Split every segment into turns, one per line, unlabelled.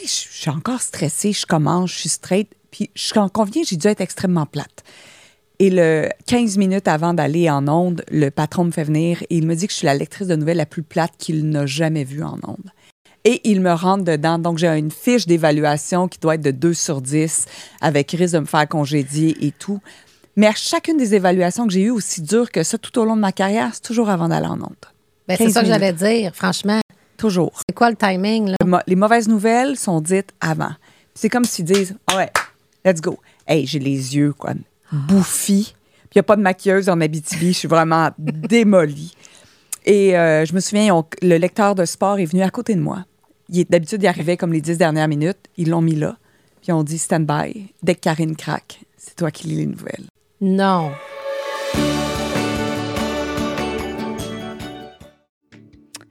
Je suis encore stressée, je commence, je suis straight. Puis je en conviens, j'ai dû être extrêmement plate. Et le 15 minutes avant d'aller en onde, le patron me fait venir et il me dit que je suis la lectrice de nouvelles la plus plate qu'il n'a jamais vue en onde. Et il me rentre dedans. Donc, j'ai une fiche d'évaluation qui doit être de 2 sur 10 avec risque de me faire congédier et tout. Mais à chacune des évaluations que j'ai eues, aussi dures que ça tout au long de ma carrière, c'est toujours avant d'aller en onde.
Ben, c'est
15
ça que j'allais dire, franchement.
Toujours.
C'est quoi le timing, là?
Le mo- Les mauvaises nouvelles sont dites avant. C'est comme s'ils disent Ah ouais, let's go. Hey, j'ai les yeux, quoi, bouffis. Puis il n'y a pas de maquilleuse en Abitibi. Je suis vraiment démolie. Et euh, je me souviens, on- le lecteur de sport est venu à côté de moi. Il est- D'habitude, il arrivait comme les dix dernières minutes. Ils l'ont mis là. Puis on dit stand by. Dès que Karine craque, c'est toi qui lis les nouvelles.
Non.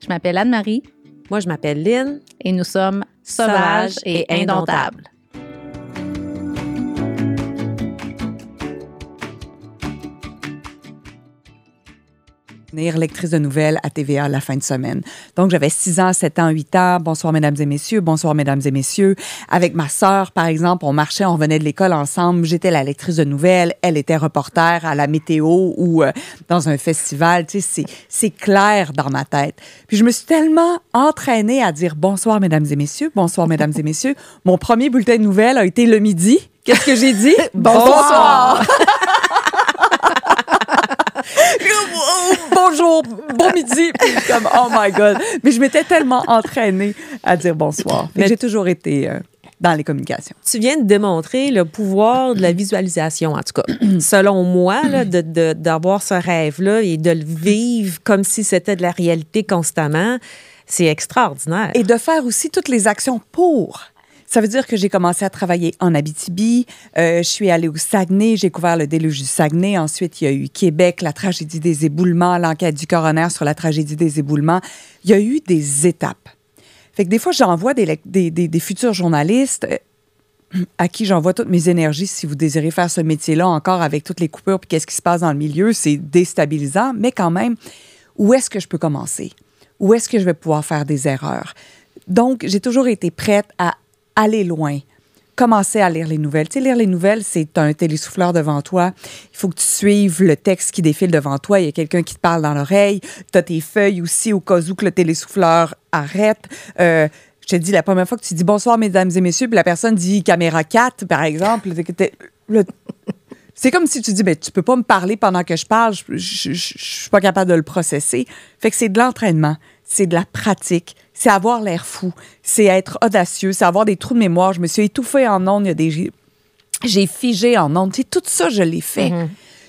Je m'appelle Anne-Marie
Moi, je m'appelle Lynn.
et nous sommes sauvages et indomptables.
Devenir lectrice de nouvelles à TVA la fin de semaine. Donc, j'avais 6 ans, 7 ans, 8 ans. Bonsoir, mesdames et messieurs. Bonsoir, mesdames et messieurs. Avec ma sœur, par exemple, on marchait, on venait de l'école ensemble. J'étais la lectrice de nouvelles. Elle était reporter à la météo ou euh, dans un festival. Tu sais, c'est- c'est clair dans ma tête. Puis, je me suis tellement entraînée à dire bonsoir, mesdames et messieurs. Bonsoir, mesdames et messieurs. Mon premier bulletin de nouvelles a été le midi. Qu'est-ce que j'ai dit?
Bonsoir.
Bonjour, bon midi. Comme, oh my God. Mais je m'étais tellement entraînée à dire bonsoir.
Mais-
j'ai toujours été euh, dans les communications.
Tu viens de démontrer le pouvoir de la visualisation, en tout cas. Selon moi, là, de- de- d'avoir ce rêve-là et de le vivre comme si c'était de la réalité constamment, c'est extraordinaire.
Et de faire aussi toutes les actions pour. Ça veut dire que j'ai commencé à travailler en Abitibi. Euh, je suis allée au Saguenay. J'ai couvert le déluge du Saguenay. Ensuite, il y a eu Québec, la tragédie des éboulements, l'enquête du coroner sur la tragédie des éboulements. Il y a eu des étapes. Fait que des fois, j'envoie des, des futurs journalistes euh, à qui j'envoie toutes mes énergies si vous désirez faire ce métier-là encore avec toutes les coupures puis qu'est-ce qui se passe dans le milieu. C'est déstabilisant, mais quand même, où est-ce que je peux commencer? Où est-ce que je vais pouvoir faire des erreurs? Donc, j'ai toujours été prête à aller loin. Commencer à lire les nouvelles. Tu sais, lire les nouvelles, c'est un télésouffleur devant toi. Il faut que tu suives le texte qui défile devant toi. Il y a quelqu'un qui te parle dans l'oreille. Tu as tes feuilles aussi au cas où que le télésouffleur arrête. Euh, je te dis, la première fois que tu dis bonsoir, mesdames et messieurs, puis la personne dit caméra 4, par exemple, c'est comme si tu dis, ben, tu peux pas me parler pendant que je parle, je, je, je- je suis pas capable de le processer. Fait que c'est de l'entraînement, c'est de la pratique, c'est avoir l'air fou, c'est être audacieux, c'est avoir des trous de mémoire. Je me suis étouffée en ondes, il y a des... J'ai figé en ondes. Tu sais, tout ça, je l'ai fait.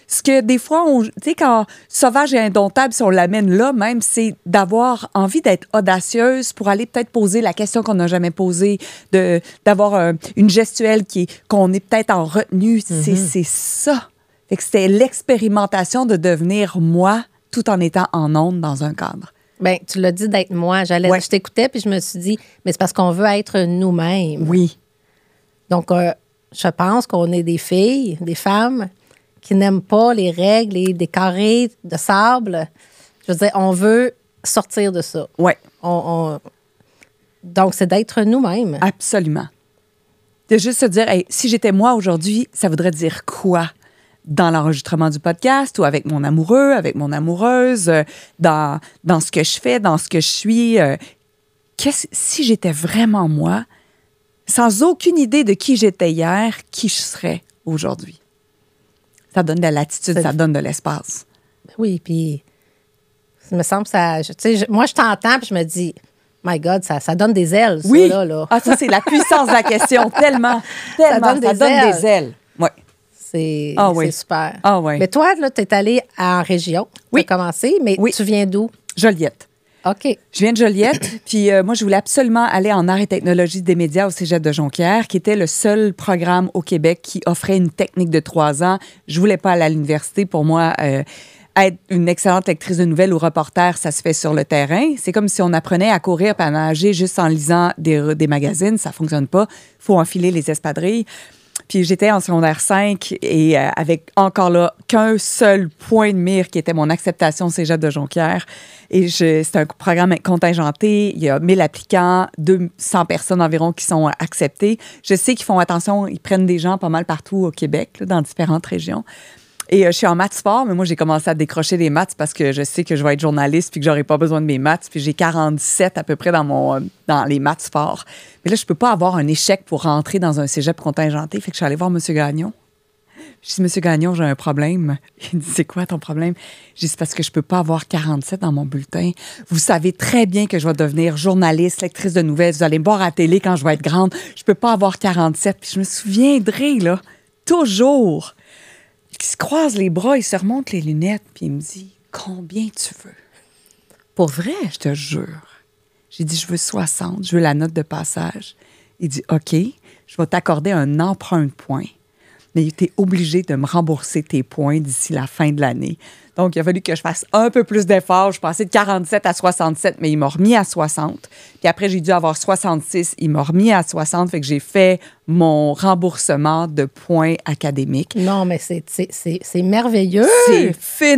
Ce que des fois, tu sais, quand sauvage et indomptable, si on l'amène là même, c'est d'avoir envie d'être audacieuse pour aller peut-être poser la question qu'on n'a jamais posée, de d'avoir un- une gestuelle qui qu'on est peut-être en retenue. C'est c'est ça. Fait que c'était l'expérimentation de devenir moi tout en étant en onde dans un cadre.
Ben, tu l'as dit d'être moi. J'allais,
Ouais.
Je t'écoutais, puis je me suis dit, mais c'est parce qu'on veut être nous-mêmes.
Oui.
Donc, euh, je pense qu'on est des filles, des femmes qui n'aiment pas les règles et des carrés de sable. Je veux dire, on veut sortir de ça. On, on- Donc, c'est d'être nous-mêmes.
absolument. De juste se dire, Hey, si j'étais moi aujourd'hui, ça voudrait dire quoi? Dans l'enregistrement du podcast ou avec mon amoureux, avec mon amoureuse, euh, dans, dans ce que je fais, dans ce que je suis. euh, qu'est-ce- si j'étais vraiment moi, sans aucune idée de qui j'étais hier, qui je serais aujourd'hui? Ça donne de la latitude, ça donne de l'espace.
Oui, puis ça me semble ça. je- je- moi, je t'entends, puis je me dis, my God, ça, ça donne des ailes, ça,
Oui.
là. là.
Ah, ça, c'est la puissance de la question. Tellement, tellement. Ça
donne
donne
des
des,
ailes.
ailes. Ouais.
C'est
Ah
c'est
oui.
super.
Ah oui.
Mais toi, là, tu es allé en région.
Oui.
Tu as commencé, mais
Oui.
tu viens d'où?
Joliette.
OK.
Je viens de Joliette, puis euh, moi, je voulais absolument aller en art et technologie des médias au Cégep de Jonquière, qui était le seul programme au Québec qui offrait une technique de trois ans. Je voulais pas aller à l'université. Pour moi, euh, être une excellente lectrice de nouvelles ou reporter, ça se fait sur le terrain. C'est comme si on apprenait à courir et à nager juste en lisant des, des magazines. Ça fonctionne pas. faut enfiler les espadrilles. Puis j'étais en secondaire 5 et euh, avec encore là qu'un seul point de mire qui était mon acceptation au cégep de Jonquière. Et c'est un programme contingenté. Il y a 1000 applicants, 200 personnes environ qui sont acceptées. Je sais qu'ils font attention, ils prennent des gens pas mal partout au Québec, dans différentes régions. Et euh, je suis en maths sport, mais moi, j'ai commencé à décrocher des maths parce que je sais que je vais être journaliste puis que j'aurai pas besoin de mes maths. Puis j'ai 47 à peu près dans, mon, euh, dans les maths sport. Mais là, je peux pas avoir un échec pour rentrer dans un cégep contingenté. Fait que je suis allée voir M. Gagnon. Je dis, Monsieur Gagnon, j'ai un problème. Il dit, c'est quoi ton problème? J'ai dit, c'est parce que je peux pas avoir 47 dans mon bulletin. Vous savez très bien que je vais devenir journaliste, lectrice de nouvelles. Vous allez me voir à la télé quand je vais être grande. Je peux pas avoir 47. Puis je me souviendrai, là, toujours. Il se croise les bras, il se remonte les lunettes, puis il me dit, combien tu veux?
Pour vrai?
Je te jure. J'ai dit, je veux 60, je veux la note de passage. Il dit, OK, je vais t'accorder un emprunt de points, mais tu es obligé de me rembourser tes points d'ici la fin de l'année. Donc, il a fallu que je fasse un peu plus d'efforts. Je passais de 47 à 67, mais il m'a remis à 60. Puis après, j'ai dû avoir 66. Il m'a remis à 60. Fait que j'ai fait mon remboursement de points académiques.
Non, mais c'est- c'est c'est- c'est merveilleux.
C'est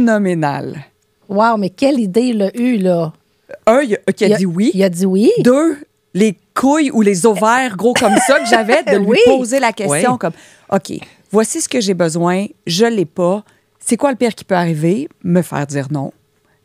phénoménal.
Wow, mais quelle idée il a eu, là?
Un, il a, qui a
Il a-
dit oui.
Il a dit oui.
Deux, les couilles ou les ovaires gros comme ça que j'avais, de lui
Oui.
poser la question
Oui.
comme OK, voici ce que j'ai besoin, je l'ai pas. C'est quoi le pire qui peut arriver? Me faire dire non.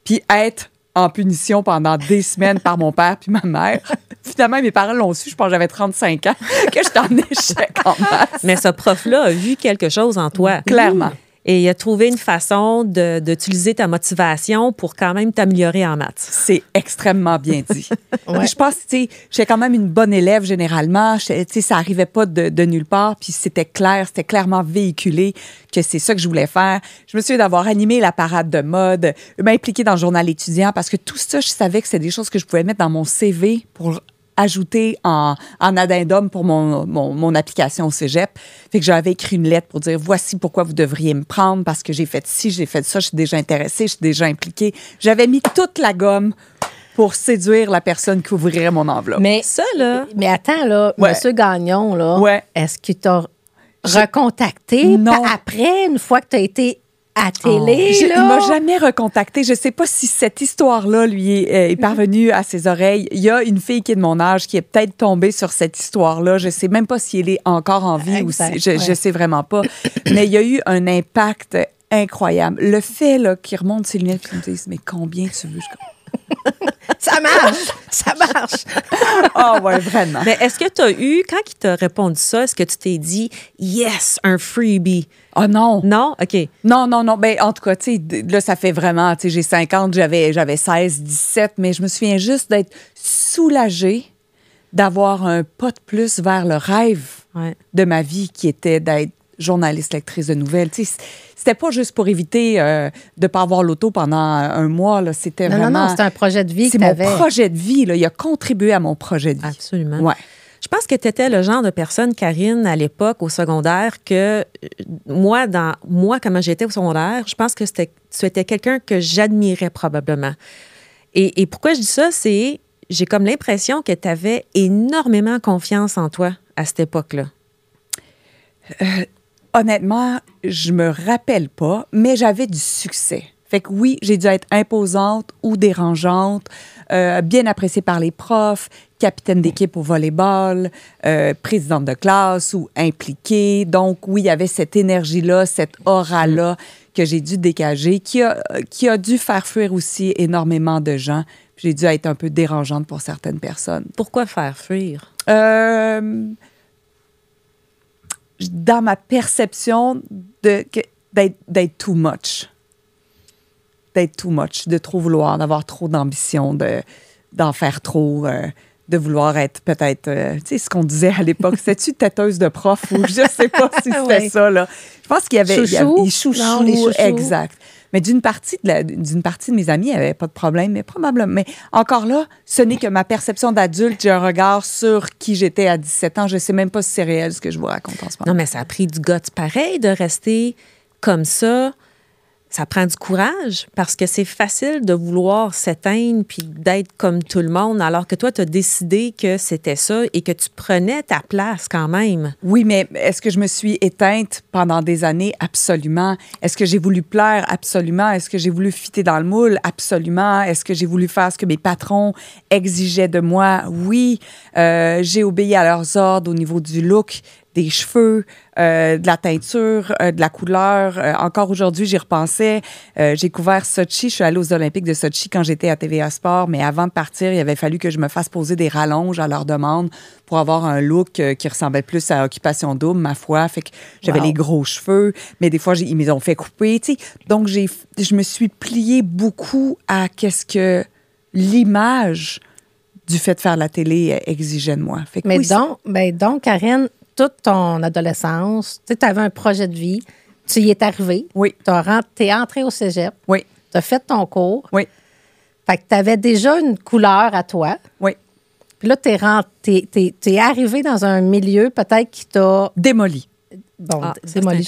Puis être en punition pendant des semaines par mon père puis ma mère. Finalement, mes parents l'ont su, je pense que j'avais 35 ans, que j'étais en échec en maths.
Mais ce prof-là a vu quelque chose en toi.
Clairement.
Et il a trouvé une façon d'utiliser ta motivation pour quand même t'améliorer en maths.
C'est extrêmement bien dit.
Ouais.
Je pense, tu sais, j'étais quand même une bonne élève généralement. J'étais- Tu sais, ça arrivait pas de, de nulle part. Puis c'était clair, c'était clairement véhiculé que c'est ça que je voulais faire. Je me souviens d'avoir animé la parade de mode, m'impliquer dans le journal étudiant parce que tout ça, je savais que c'était des choses que je pouvais mettre dans mon CV pour ajouter en, en addendum pour mon, mon, mon application au cégep. Fait que j'avais écrit une lettre pour dire voici pourquoi vous devriez me prendre parce que j'ai fait ci, j'ai fait ça, je suis déjà intéressée, je suis déjà impliquée. J'avais mis toute la gomme pour séduire la personne qui ouvrirait mon enveloppe.
Mais,
Ça, là,
mais attends, là,
Ouais.
Monsieur Gagnon, là,
Ouais.
est-ce qu'il t'a recontacté
Non.
après, une fois que tu as été à télé?
Je-
là?
il m'a jamais recontacté. Je sais pas si cette histoire-là lui est, euh, est parvenue à ses oreilles. Il y a une fille qui est de mon âge qui est peut-être tombée sur cette histoire-là. Je sais même pas si elle est encore en vie ou si, je, je
ouais.
sais vraiment pas. Mais il y a eu un impact incroyable. Le fait là, qu'il remonte ses lunettes et qu'il me dise mais combien tu veux Je
Ça marche! ça marche!
Ah ouais vraiment.
mais est-ce que tu as eu, quand il t'a répondu ça, est-ce que tu t'es dit, yes, un freebie?
Oh non.
Non? OK.
Non, non, non. Ben, en tout cas, tu sais, là, ça fait vraiment, tu sais, j'ai 50, j'avais, j'avais 16, 17, mais je me souviens juste d'être soulagée d'avoir un pas de plus vers le rêve
Ouais.
de ma vie qui était d'être journaliste, lectrice de nouvelles. C'était pas juste pour éviter euh, de pas avoir l'auto pendant un mois, là. C'était
Non,
vraiment...
non, non, c'est un projet de vie que
C'est mon projet de vie, là. Il a contribué à mon projet de vie.
Absolument.
Ouais.
Je pense que tu étais le genre de personne, Karine, à l'époque, au secondaire, que euh, moi, dans moi, comment j'étais au secondaire, je pense que c'était, tu étais quelqu'un que j'admirais probablement. Et, et pourquoi je dis ça, c'est j'ai comme l'impression que tu avais énormément confiance en toi à cette époque-là.
Honnêtement, je me rappelle pas, mais j'avais du succès. Fait que oui, j'ai dû être imposante ou dérangeante, euh, bien appréciée par les profs, capitaine d'équipe au volleyball, euh, présidente de classe ou impliquée. Donc oui, il y avait cette énergie-là, cette aura-là que j'ai dû dégager, qui a, qui a dû faire fuir aussi énormément de gens. J'ai dû être un peu dérangeante pour certaines personnes.
Pourquoi faire fuir?
Euh, dans ma perception de d'être too much. D'être too much, de trop vouloir, d'avoir trop d'ambition, de d'en faire trop, euh, de vouloir être peut-être, euh, tu sais, ce qu'on disait à l'époque, c'était-tu têteuse de prof ou je sais pas si c'était
Ouais.
ça, là. Je pense qu'il y avait... il y avait-
Chouchou?
il chouchou,
Non, les chouchous.
exact. Mais d'une partie, d'une partie de mes amis, il avait pas de problème, mais probablement. Mais encore là, ce n'est que ma perception d'adulte. J'ai un regard sur qui j'étais à 17 ans. Je sais même pas si c'est réel ce que je vous raconte en ce moment.
Non, mais ça a pris du guts pareil de rester comme ça. Ça prend du courage parce que c'est facile de vouloir s'éteindre puis d'être comme tout le monde, alors que toi, tu as décidé que c'était ça et que tu prenais ta place quand même.
Oui, mais est-ce que je me suis éteinte pendant des années? Absolument. Est-ce que j'ai voulu plaire? Absolument. Est-ce que j'ai voulu fitter dans le moule? Absolument. Est-ce que j'ai voulu faire ce que mes patrons exigeaient de moi? Oui. Euh, j'ai obéi à leurs ordres au niveau du look des cheveux, euh, de la teinture, euh, de la couleur. Euh, encore aujourd'hui, j'y repensais. j'ai couvert Sochi. Je suis allée aux Olympiques de Sochi quand j'étais à TVA Sport, mais avant de partir, il avait fallu que je me fasse poser des rallonges à leur demande pour avoir un look qui ressemblait plus à Occupation Double, ma foi. Fait que j'avais les gros cheveux, mais des fois, ils me ont fait couper. sais. Donc, j'ai, je me suis pliée beaucoup à qu'est-ce que l'image du fait de faire la télé exigeait de moi.
Fait que mais donc, ben donc, Karen, toute ton adolescence, tu avais un projet de vie, tu y es arrivé.
Oui.
Tu es entré au cégep.
Oui.
Tu as fait ton cours.
Oui.
Fait que tu avais déjà une couleur à toi.
Oui.
Puis là, tu es, es, arrivé dans un milieu peut-être qui t'a.
Démoli.
Bon, ah, démoli,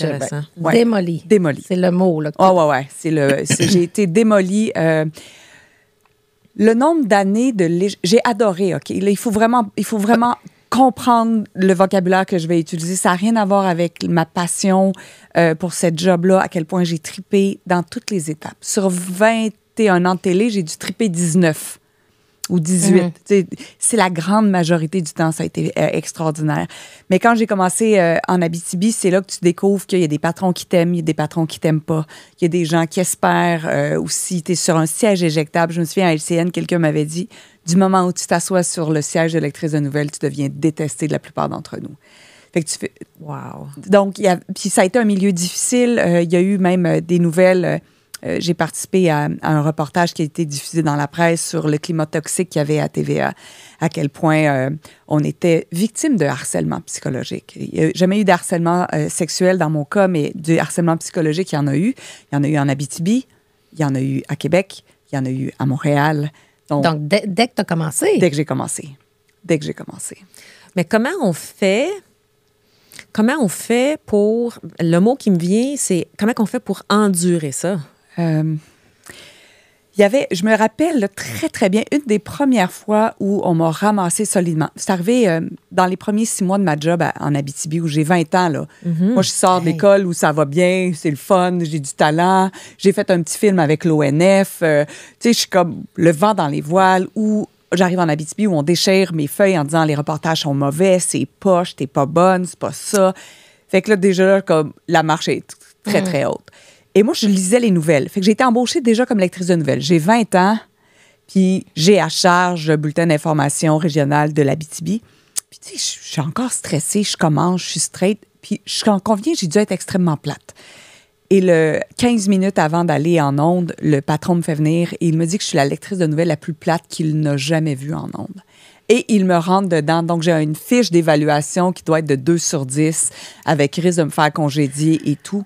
Démoli.
Démoli.
C'est le mot. Là,
oh, ouais, ouais. C'est le, j'ai été démoli. Euh, le nombre d'années de. J'ai adoré, OK? il faut vraiment, il faut vraiment comprendre le vocabulaire que je vais utiliser. Ça n'a rien à voir avec ma passion euh, pour cette job-là, à quel point j'ai tripé dans toutes les étapes. Sur 21 ans de télé, j'ai dû triper 19 ou 18. Mhm. C'est la grande majorité du temps, ça a été euh, extraordinaire. Mais quand j'ai commencé euh, en Abitibi, c'est là que tu découvres qu'il y a des patrons qui t'aiment, il y a des patrons qui t'aiment pas. Il y a des gens qui espèrent euh, aussi. Tu es sur un siège éjectable. Je me souviens à LCN, quelqu'un m'avait dit du moment où tu t'assois sur le siège de lectrice de nouvelles, tu deviens détesté de la plupart d'entre nous. Fait que tu fais.
Wow.
Donc, y a, puis ça a été un milieu difficile. Il y a eu même des nouvelles euh, j'ai participé à, un reportage qui a été diffusé dans la presse sur le climat toxique qu'il y avait à TVA, à quel point euh, on était victime de harcèlement psychologique. Il n'y a jamais eu de harcèlement euh, sexuel dans mon cas, mais du harcèlement psychologique, il y en a eu. Il y en a eu en Abitibi, il y en a eu à Québec, il y en a eu à Montréal.
Donc, dès, que tu as commencé?
Dès que j'ai commencé. Dès que j'ai commencé.
Mais comment on fait comment on fait pour. Le mot qui me vient, c'est comment on fait pour endurer ça?
Euh, il y avait, je me rappelle très, très bien, une des premières fois où on m'a ramassé solidement. C'est arrivé euh, dans les premiers six mois de ma job en Abitibi, où j'ai 20 ans. Là.
Mm-hmm.
Moi, je sors d'école où ça va bien, c'est le fun, j'ai du talent. J'ai fait un petit film avec l'ONF. Euh, tu sais, je suis comme le vent dans les voiles, où j'arrive en Abitibi, où on déchire mes feuilles en disant les reportages sont mauvais, c'est poche, t'es pas bonne, c'est pas ça. Fait que là, déjà, comme la marche est très, mm. très haute. Et moi, je lisais les nouvelles. Fait que j'ai été embauchée déjà comme lectrice de nouvelles. J'ai 20 ans, puis j'ai à charge le bulletin d'information régionale de l'Abitibi. Puis, tu sais, je suis encore stressée, je commence, je suis straight. Puis, je conviens, j'ai dû être extrêmement plate. Et le 15 minutes avant d'aller en onde, le patron me fait venir et il me dit que je suis la lectrice de nouvelles la plus plate qu'il n'a jamais vue en onde. Et il me rentre dedans. Donc, j'ai une fiche d'évaluation qui doit être de 2 sur 10 avec risque de me faire congédier et tout.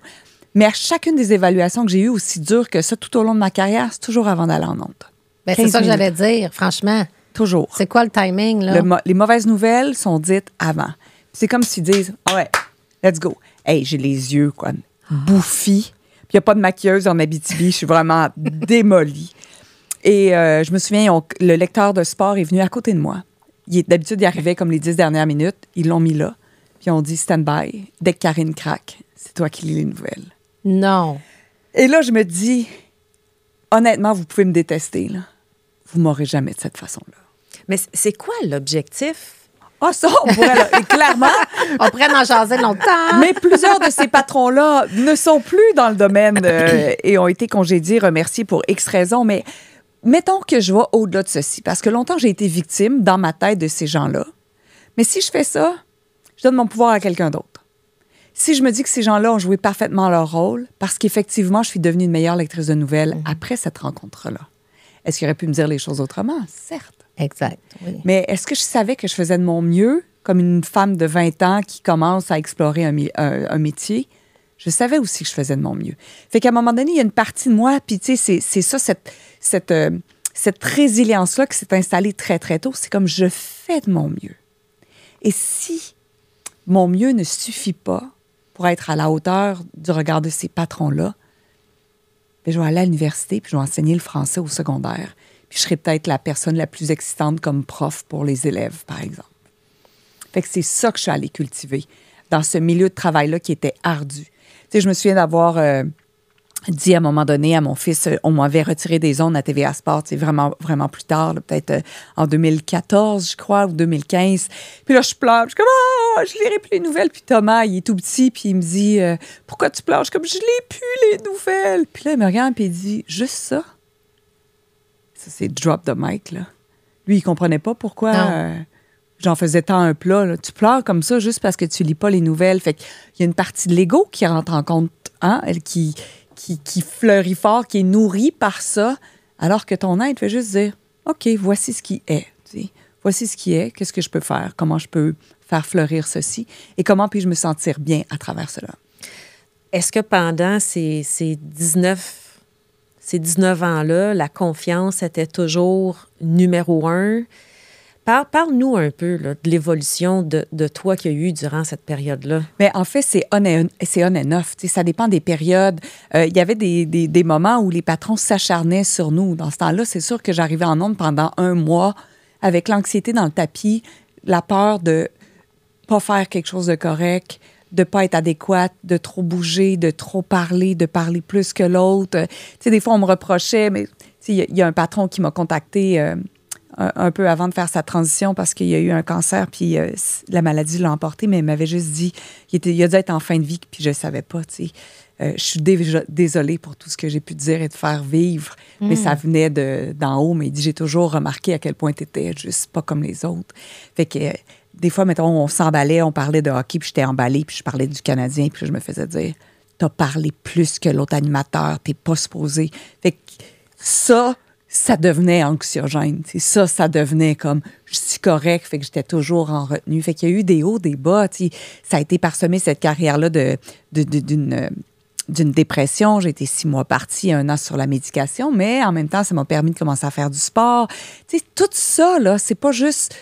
Mais à chacune des évaluations que j'ai eues, aussi dures que ça tout au long de ma carrière, c'est toujours avant d'aller en honte.
Ben, c'est ça que j'allais dire, franchement.
Toujours.
C'est quoi le timing, là?
les mauvaises nouvelles sont dites avant. C'est comme s'ils disent ah ouais, let's go. Hey, j'ai les yeux, quoi, bouffis. Puis il n'y a pas de maquilleuse en Abitibi. Je suis vraiment démolie. Et euh, je me souviens, le lecteur de sport est venu à côté de moi. D'habitude, il arrivait comme les dix dernières minutes. Ils l'ont mis là. Puis on dit stand-by. Dès que Karine craque, c'est toi qui lis les nouvelles.
Non.
Et là, je me dis, honnêtement, vous pouvez me détester, là. Vous m'aurez jamais de cette façon-là.
Mais c'est quoi l'objectif?
Ah, ça, on pourrait, clairement.
on pourrait en jaser longtemps.
Mais plusieurs de ces patrons-là ne sont plus dans le domaine euh, et ont été congédiés, remerciés pour X raisons. Mais mettons que je vois au-delà de ceci, parce que longtemps, j'ai été victime dans ma tête de ces gens-là. Mais si je fais ça, je donne mon pouvoir à quelqu'un d'autre si je me dis que ces gens-là ont joué parfaitement leur rôle, parce qu'effectivement, je suis devenue une meilleure lectrice de nouvelles mhm. après cette rencontre-là, est-ce qu'il aurait pu me dire les choses autrement? Certes.
Exact.
Mais est-ce que je savais que je faisais de mon mieux comme une femme de 20 ans qui commence à explorer un, métier? Je savais aussi que je faisais de mon mieux. Fait qu'à un moment donné, il y a une partie de moi, puis tu sais, c'est ça, cette, cette, euh, cette résilience-là qui s'est installée très, très tôt. C'est comme je fais de mon mieux. Et si mon mieux ne suffit pas, pour être à la hauteur du regard de ces patrons-là, je vais aller à l'université puis je vais enseigner le français au secondaire. Puis je serai peut-être la personne la plus excitante comme prof pour les élèves, par exemple. Fait que c'est ça que je suis allée cultiver dans ce milieu de travail-là qui était ardu. Tu je me souviens d'avoir euh, dit à un moment donné à mon fils, euh, on m'avait retiré des ondes à TVA Sport, c'est vraiment, vraiment plus tard, peut-être euh, en 2014, je crois, ou 2015. Puis là, je pleure. Je suis comme, oh, je lirai plus les nouvelles. Puis Thomas, il est tout petit, puis il me dit, euh, pourquoi tu pleures? Je suis comme, je lis plus les nouvelles. Puis là, il me regarde, puis il dit, juste ça. Ça, c'est drop the mic, là. Lui, il comprenait pas pourquoi euh, j'en faisais tant un plat. là. Tu pleures comme ça juste parce que tu lis pas les nouvelles. Fait qu'il y a une partie de l'ego qui rentre en compte, hein, elle qui, qui, fleurit fort, qui est nourrie par ça, alors que ton être fait juste dire OK, voici ce qui est. Voici ce qui est, qu'est-ce que je peux faire, comment je peux faire fleurir ceci? Et comment puis-je me sentir bien à travers cela.
Est-ce que pendant ces, ces 19, ces 19 ans-là, la confiance était toujours numéro un? Parle- Parle-nous un peu de l'évolution de, toi qu'il y a eu durant cette période-là.
Mais en fait, c'est on and, and off. Ça dépend des périodes. Euh, Il y avait des, moments où les patrons s'acharnaient sur nous. Dans ce temps-là, c'est sûr que j'arrivais en onde pendant un mois avec l'anxiété dans le tapis, la peur de pas faire quelque chose de correct, de pas être adéquate, de trop bouger, de trop parler, de parler plus que l'autre. Euh, des fois, on me reprochait, mais tu sais, il y a- il y, a un patron qui m'a contacté euh, un, un peu avant de faire sa transition parce qu'il y a eu un cancer, puis euh, la maladie l'a emporté, mais il m'avait juste dit, il, était, il a dû être en fin de vie, puis je ne savais pas, tu sais. Euh, je suis désolée pour tout ce que j'ai pu dire et te faire vivre, mais ça venait de- d'en haut. Mais il dit J'ai toujours remarqué à quel point tu étais juste pas comme les autres. Fait que euh, des fois, mettons, on s'emballait, on parlait de hockey, puis j'étais emballée, puis je parlais du Canadien, puis je me faisais dire T'as parlé plus que l'autre animateur, t'es pas supposé. Fait que ça, ça devenait anxiogène. C'est ça, ça devenait comme je suis correct, fait que j'étais toujours en retenue. Fait qu'il y a eu des hauts, des bas. tu sais. Ça a été parsemé cette carrière-là de, d'une d'une dépression. J'ai été six mois partie, un an sur la médication, mais en même temps, ça m'a permis de commencer à faire du sport. Tu sais, tout ça, là, c'est pas juste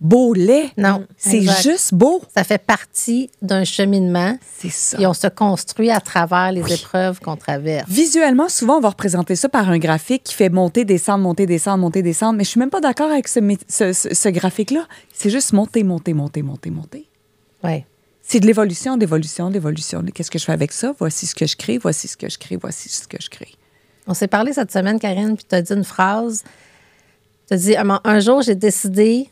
beau lait.
Non,
C'est juste beau.
Ça fait partie d'un cheminement
C'est ça.
et on se construit à travers les épreuves qu'on traverse.
Visuellement, souvent, on va représenter ça par un graphique qui fait monter, descendre, monter, descendre, monter, descendre. Mais je suis même pas d'accord avec ce, ce- ce- ce graphique-là. C'est juste monter, monter, monter, monter, monter.
Oui.
C'est de l'évolution, d'évolution, d'évolution. Qu'est-ce que je fais avec ça? Voici ce que je crée, voici ce que je crée, voici ce que je crée.
On s'est parlé cette semaine, Karine, puis tu as dit une phrase. Tu as dit un, un jour, j'ai décidé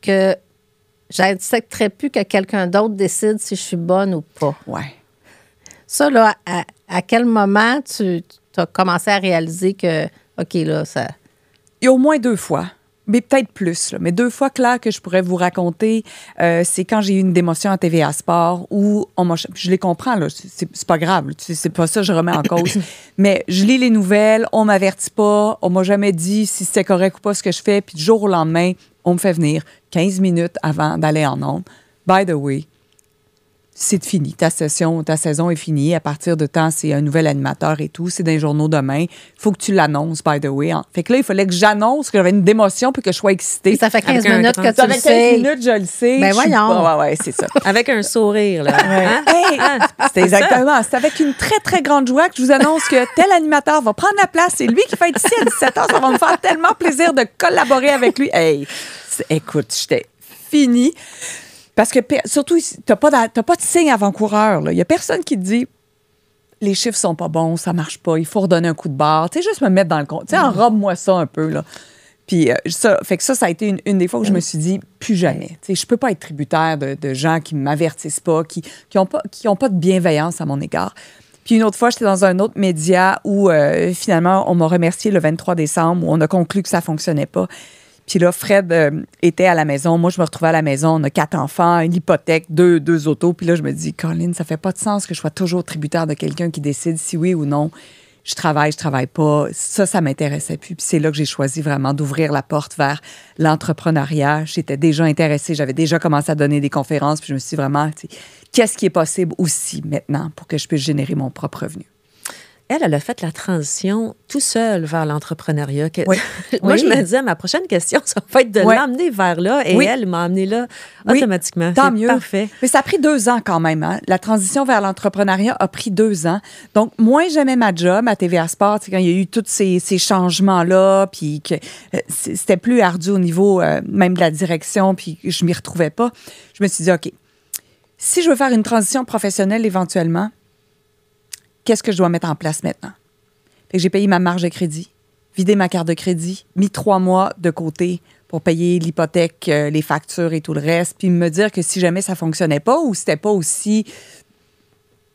que j'accepterais plus que quelqu'un d'autre décide si je suis bonne ou pas.
Ouais.
Ça, là, à, à quel moment tu as commencé à réaliser que, OK, là, ça.
Il y a au moins deux fois, mais peut-être plus, là, mais deux fois claires que je pourrais vous raconter, euh, c'est quand j'ai eu une démotion à TVA Sport où on m'a. Je les comprends, là, c'est pas grave, c'est pas ça que je remets en cause. mais je lis les nouvelles, on m'avertit pas, on m'a jamais dit si c'était correct ou pas ce que je fais, puis du jour au lendemain, on me fait venir 15 minutes avant d'aller en onde. By the way, c'est fini. Ta session, ta saison est finie. À partir de temps, c'est un nouvel animateur et tout. C'est dans les journaux demain. Il faut que tu l'annonces, by the way. hein. Fait que là, il fallait que j'annonce que j'avais une démotion puis que je sois excitée.
Ça fait 15
Avec un
minutes que tu
Ça
le
fait 15
sais.
minutes, je le sais.
Ben
Je suis
voyons.
pas- Ouais, ouais, c'est ça.
Avec un sourire, là. Hein?
Hey, c'est exactement. C'est avec une très, très grande joie que je vous annonce que tel animateur va prendre la place. C'est lui qui va être ici à 17 h. Ça va me faire tellement plaisir de collaborer avec lui. Hey, c'est- écoute, j'étais finie. Parce que, surtout, ici, t'as pas, pas de signe avant-coureur. Il y a personne qui te dit les chiffres sont pas bons, ça marche pas, il faut redonner un coup de barre. Tu sais, juste me mettre dans le compte. Tu sais, enrobe-moi ça un peu, là. Puis euh, ça, fait que ça, ça a été une, une des fois où je me suis dit, plus jamais. Tu sais, je peux pas être tributaire de, de gens qui m'avertissent pas, qui qui ont pas, qui ont pas de bienveillance à mon égard. Puis une autre fois, j'étais dans un autre média où euh, finalement, on m'a remercié le 23 décembre, où on a conclu que ça fonctionnait pas. Puis là, Fred euh, était à la maison. Moi, je me retrouvais à la maison. On a quatre enfants, une hypothèque, deux, deux autos. Puis là, je me dis, Colin, ça fait pas de sens que je sois toujours tributaire de quelqu'un qui décide si oui ou non. Je travaille, je travaille pas. Ça, ça m'intéressait plus. Puis c'est là que j'ai choisi vraiment d'ouvrir la porte vers l'entrepreneuriat. J'étais déjà intéressée. J'avais déjà commencé à donner des conférences. Puis je me suis dit vraiment, tu sais, qu'est-ce qui est possible aussi maintenant pour que je puisse générer mon propre revenu?
Elle, elle a fait la transition tout seule vers l'entrepreneuriat.
Oui.
Moi,
Oui.
je me disais, ma prochaine question, ça va être de l'emmener vers là. Et elle m'a amené là automatiquement.
Tant mieux.
Parfait.
Mais ça a pris deux ans quand même. hein. La transition vers l'entrepreneuriat a pris deux ans. Donc, moi, j'aimais ma job à TVA Sport, quand il y a eu tous ces, ces changements-là, puis que euh, c'était plus ardu au niveau euh, même de la direction, puis que je m'y retrouvais pas. Je me suis dit, OK, si je veux faire une transition professionnelle éventuellement, qu'est-ce que je dois mettre en place maintenant? Fait j'ai payé ma marge de crédit, vidé ma carte de crédit, mis trois mois de côté pour payer l'hypothèque, euh, les factures et tout le reste, puis me dire que si jamais ça fonctionnait pas ou c'était pas aussi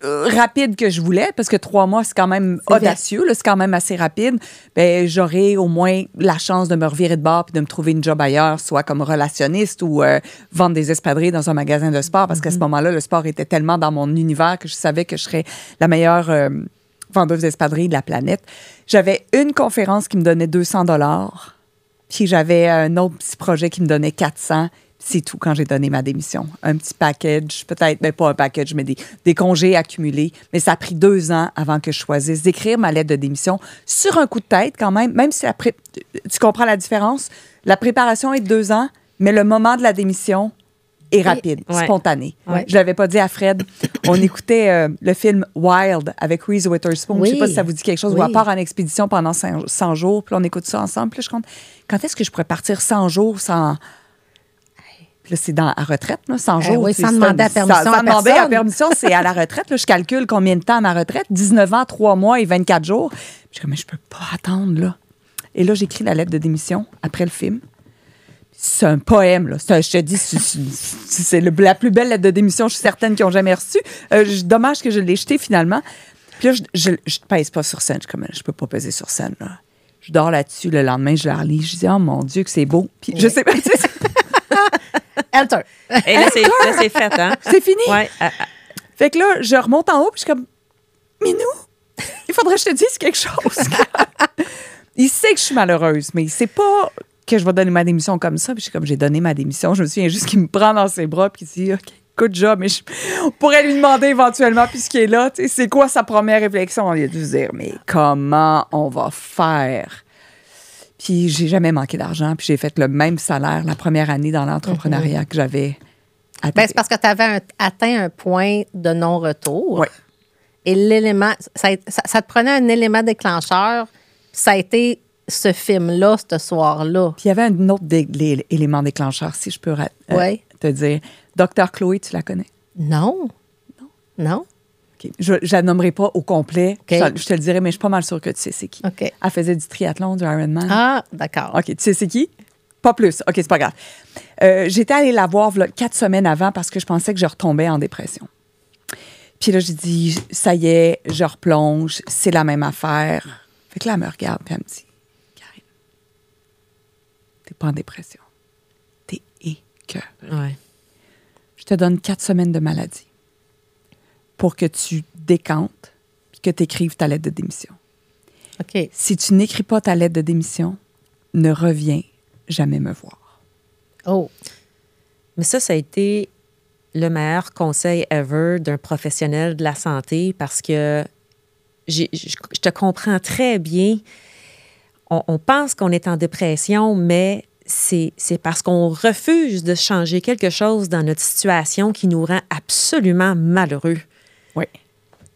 rapide que je voulais, parce que trois mois, c'est quand même audacieux, c'est quand même assez rapide, ben j'aurais au moins la chance de me revirer de bord puis de me trouver une job ailleurs, soit comme relationniste ou euh, vendre des espadrilles dans un magasin de sport, parce qu'à ce moment-là, le sport était tellement dans mon univers que je savais que je serais la meilleure euh, vendeuse d'espadrilles de la planète. J'avais une conférence qui me donnait 200 dollars, puis j'avais un autre petit projet qui me donnait 400. C'est tout quand j'ai donné ma démission. Un petit package, peut-être, mais pas un package, mais des, des congés accumulés. Mais ça a pris deux ans avant que je choisisse d'écrire ma lettre de démission sur un coup de tête quand même, même si pré- tu comprends la différence? La préparation est de deux ans, mais le moment de la démission est rapide,
Ouais.
spontané.
Ouais.
Je l'avais pas dit à Fred. On écoutait euh, le film Wild avec Reese Witherspoon. Je sais
Oui.
pas si ça vous dit quelque chose.
Oui.
Où elle part en expédition pendant 100, 100 jours, puis on écoute ça ensemble. Puis je compte, quand est-ce que je pourrais partir 100 jours sans... Puis là, c'est dans, à retraite, là, 100
Eh
jours.
oui, sans demander à permission
Sans,
à
sans demander à
personne.
permission, c'est à la retraite. Là, je calcule combien de temps à ma retraite? 19 ans, 3 mois et 24 jours. Puis je comme, mais je peux pas attendre, là. Et là, j'écris la lettre de démission après le film. C'est un poème, là. Un- je te dis, c'est- la plus belle lettre de démission, je suis certaine qu'ils ont jamais reçue. Euh, dommage que je l'ai jetée finalement. Puis là, je, je, je pèse pas sur scène. Je, comme, je peux pas peser sur scène, là. Je dors là-dessus. Le lendemain, je la relis. Je dis, oh mon Dieu, que c'est beau. Puis je sais pas,
Alter.
Et là, c'est fait, hein?
c'est fini.
Ouais. ah, ah.
Fait que là, je remonte en haut, puis je suis comme, Minou, il faudrait que je te dise quelque chose. il sait que je suis malheureuse, mais il sait pas que je vais donner ma démission comme ça. Puis je suis comme, j'ai donné ma démission. Je me souviens juste qu'il me prend dans ses bras, puis il dit, OK, good job, mais je on pourrait lui demander éventuellement, puisqu'il est là, tu sais, c'est quoi sa première réflexion? Il a dû se dire, mais comment on va faire? Puis j'ai jamais manqué d'argent, puis j'ai fait le même salaire la première année dans l'entrepreneuriat que j'avais.
Ben, c'est parce que tu avais atteint un point de non-retour.
Ouais.
Et l'élément, ça, a- ça- ça te prenait un élément déclencheur. Ça a été ce film-là, ce soir-là.
Puis il y avait un autre dé- élément déclencheur, si je peux euh, te dire. Docteur Chloé, tu la connais?
Non. Non.
OK. Je ne la nommerai pas au complet. Je, je te le dirai, mais je suis pas mal sûre que tu sais c'est qui.
OK.
Elle faisait du triathlon, du Ironman.
Ah, d'accord.
OK, tu sais c'est qui? Pas plus. OK, c'est pas grave. Euh, J'étais allée la voir là, quatre semaines avant parce que je pensais que je retombais en dépression. Puis là, j'ai dit, ça y est, je replonge, c'est la même affaire. Fait que là, elle me regarde, puis elle me dit, Karine, t'es pas en dépression. T'es écœurée.
Ouais.
je te donne quatre semaines de maladie pour que tu décantes puis que tu écrives ta lettre de démission.
OK.
Si tu n'écris pas ta lettre de démission, ne reviens jamais me voir.
Oh.
Mais ça, ça a été le meilleur conseil ever d'un professionnel de la santé parce que je te comprends très bien. On, on pense qu'on est en dépression, mais c'est parce qu'on refuse de changer quelque chose dans notre situation qui nous rend absolument malheureux.
Oui.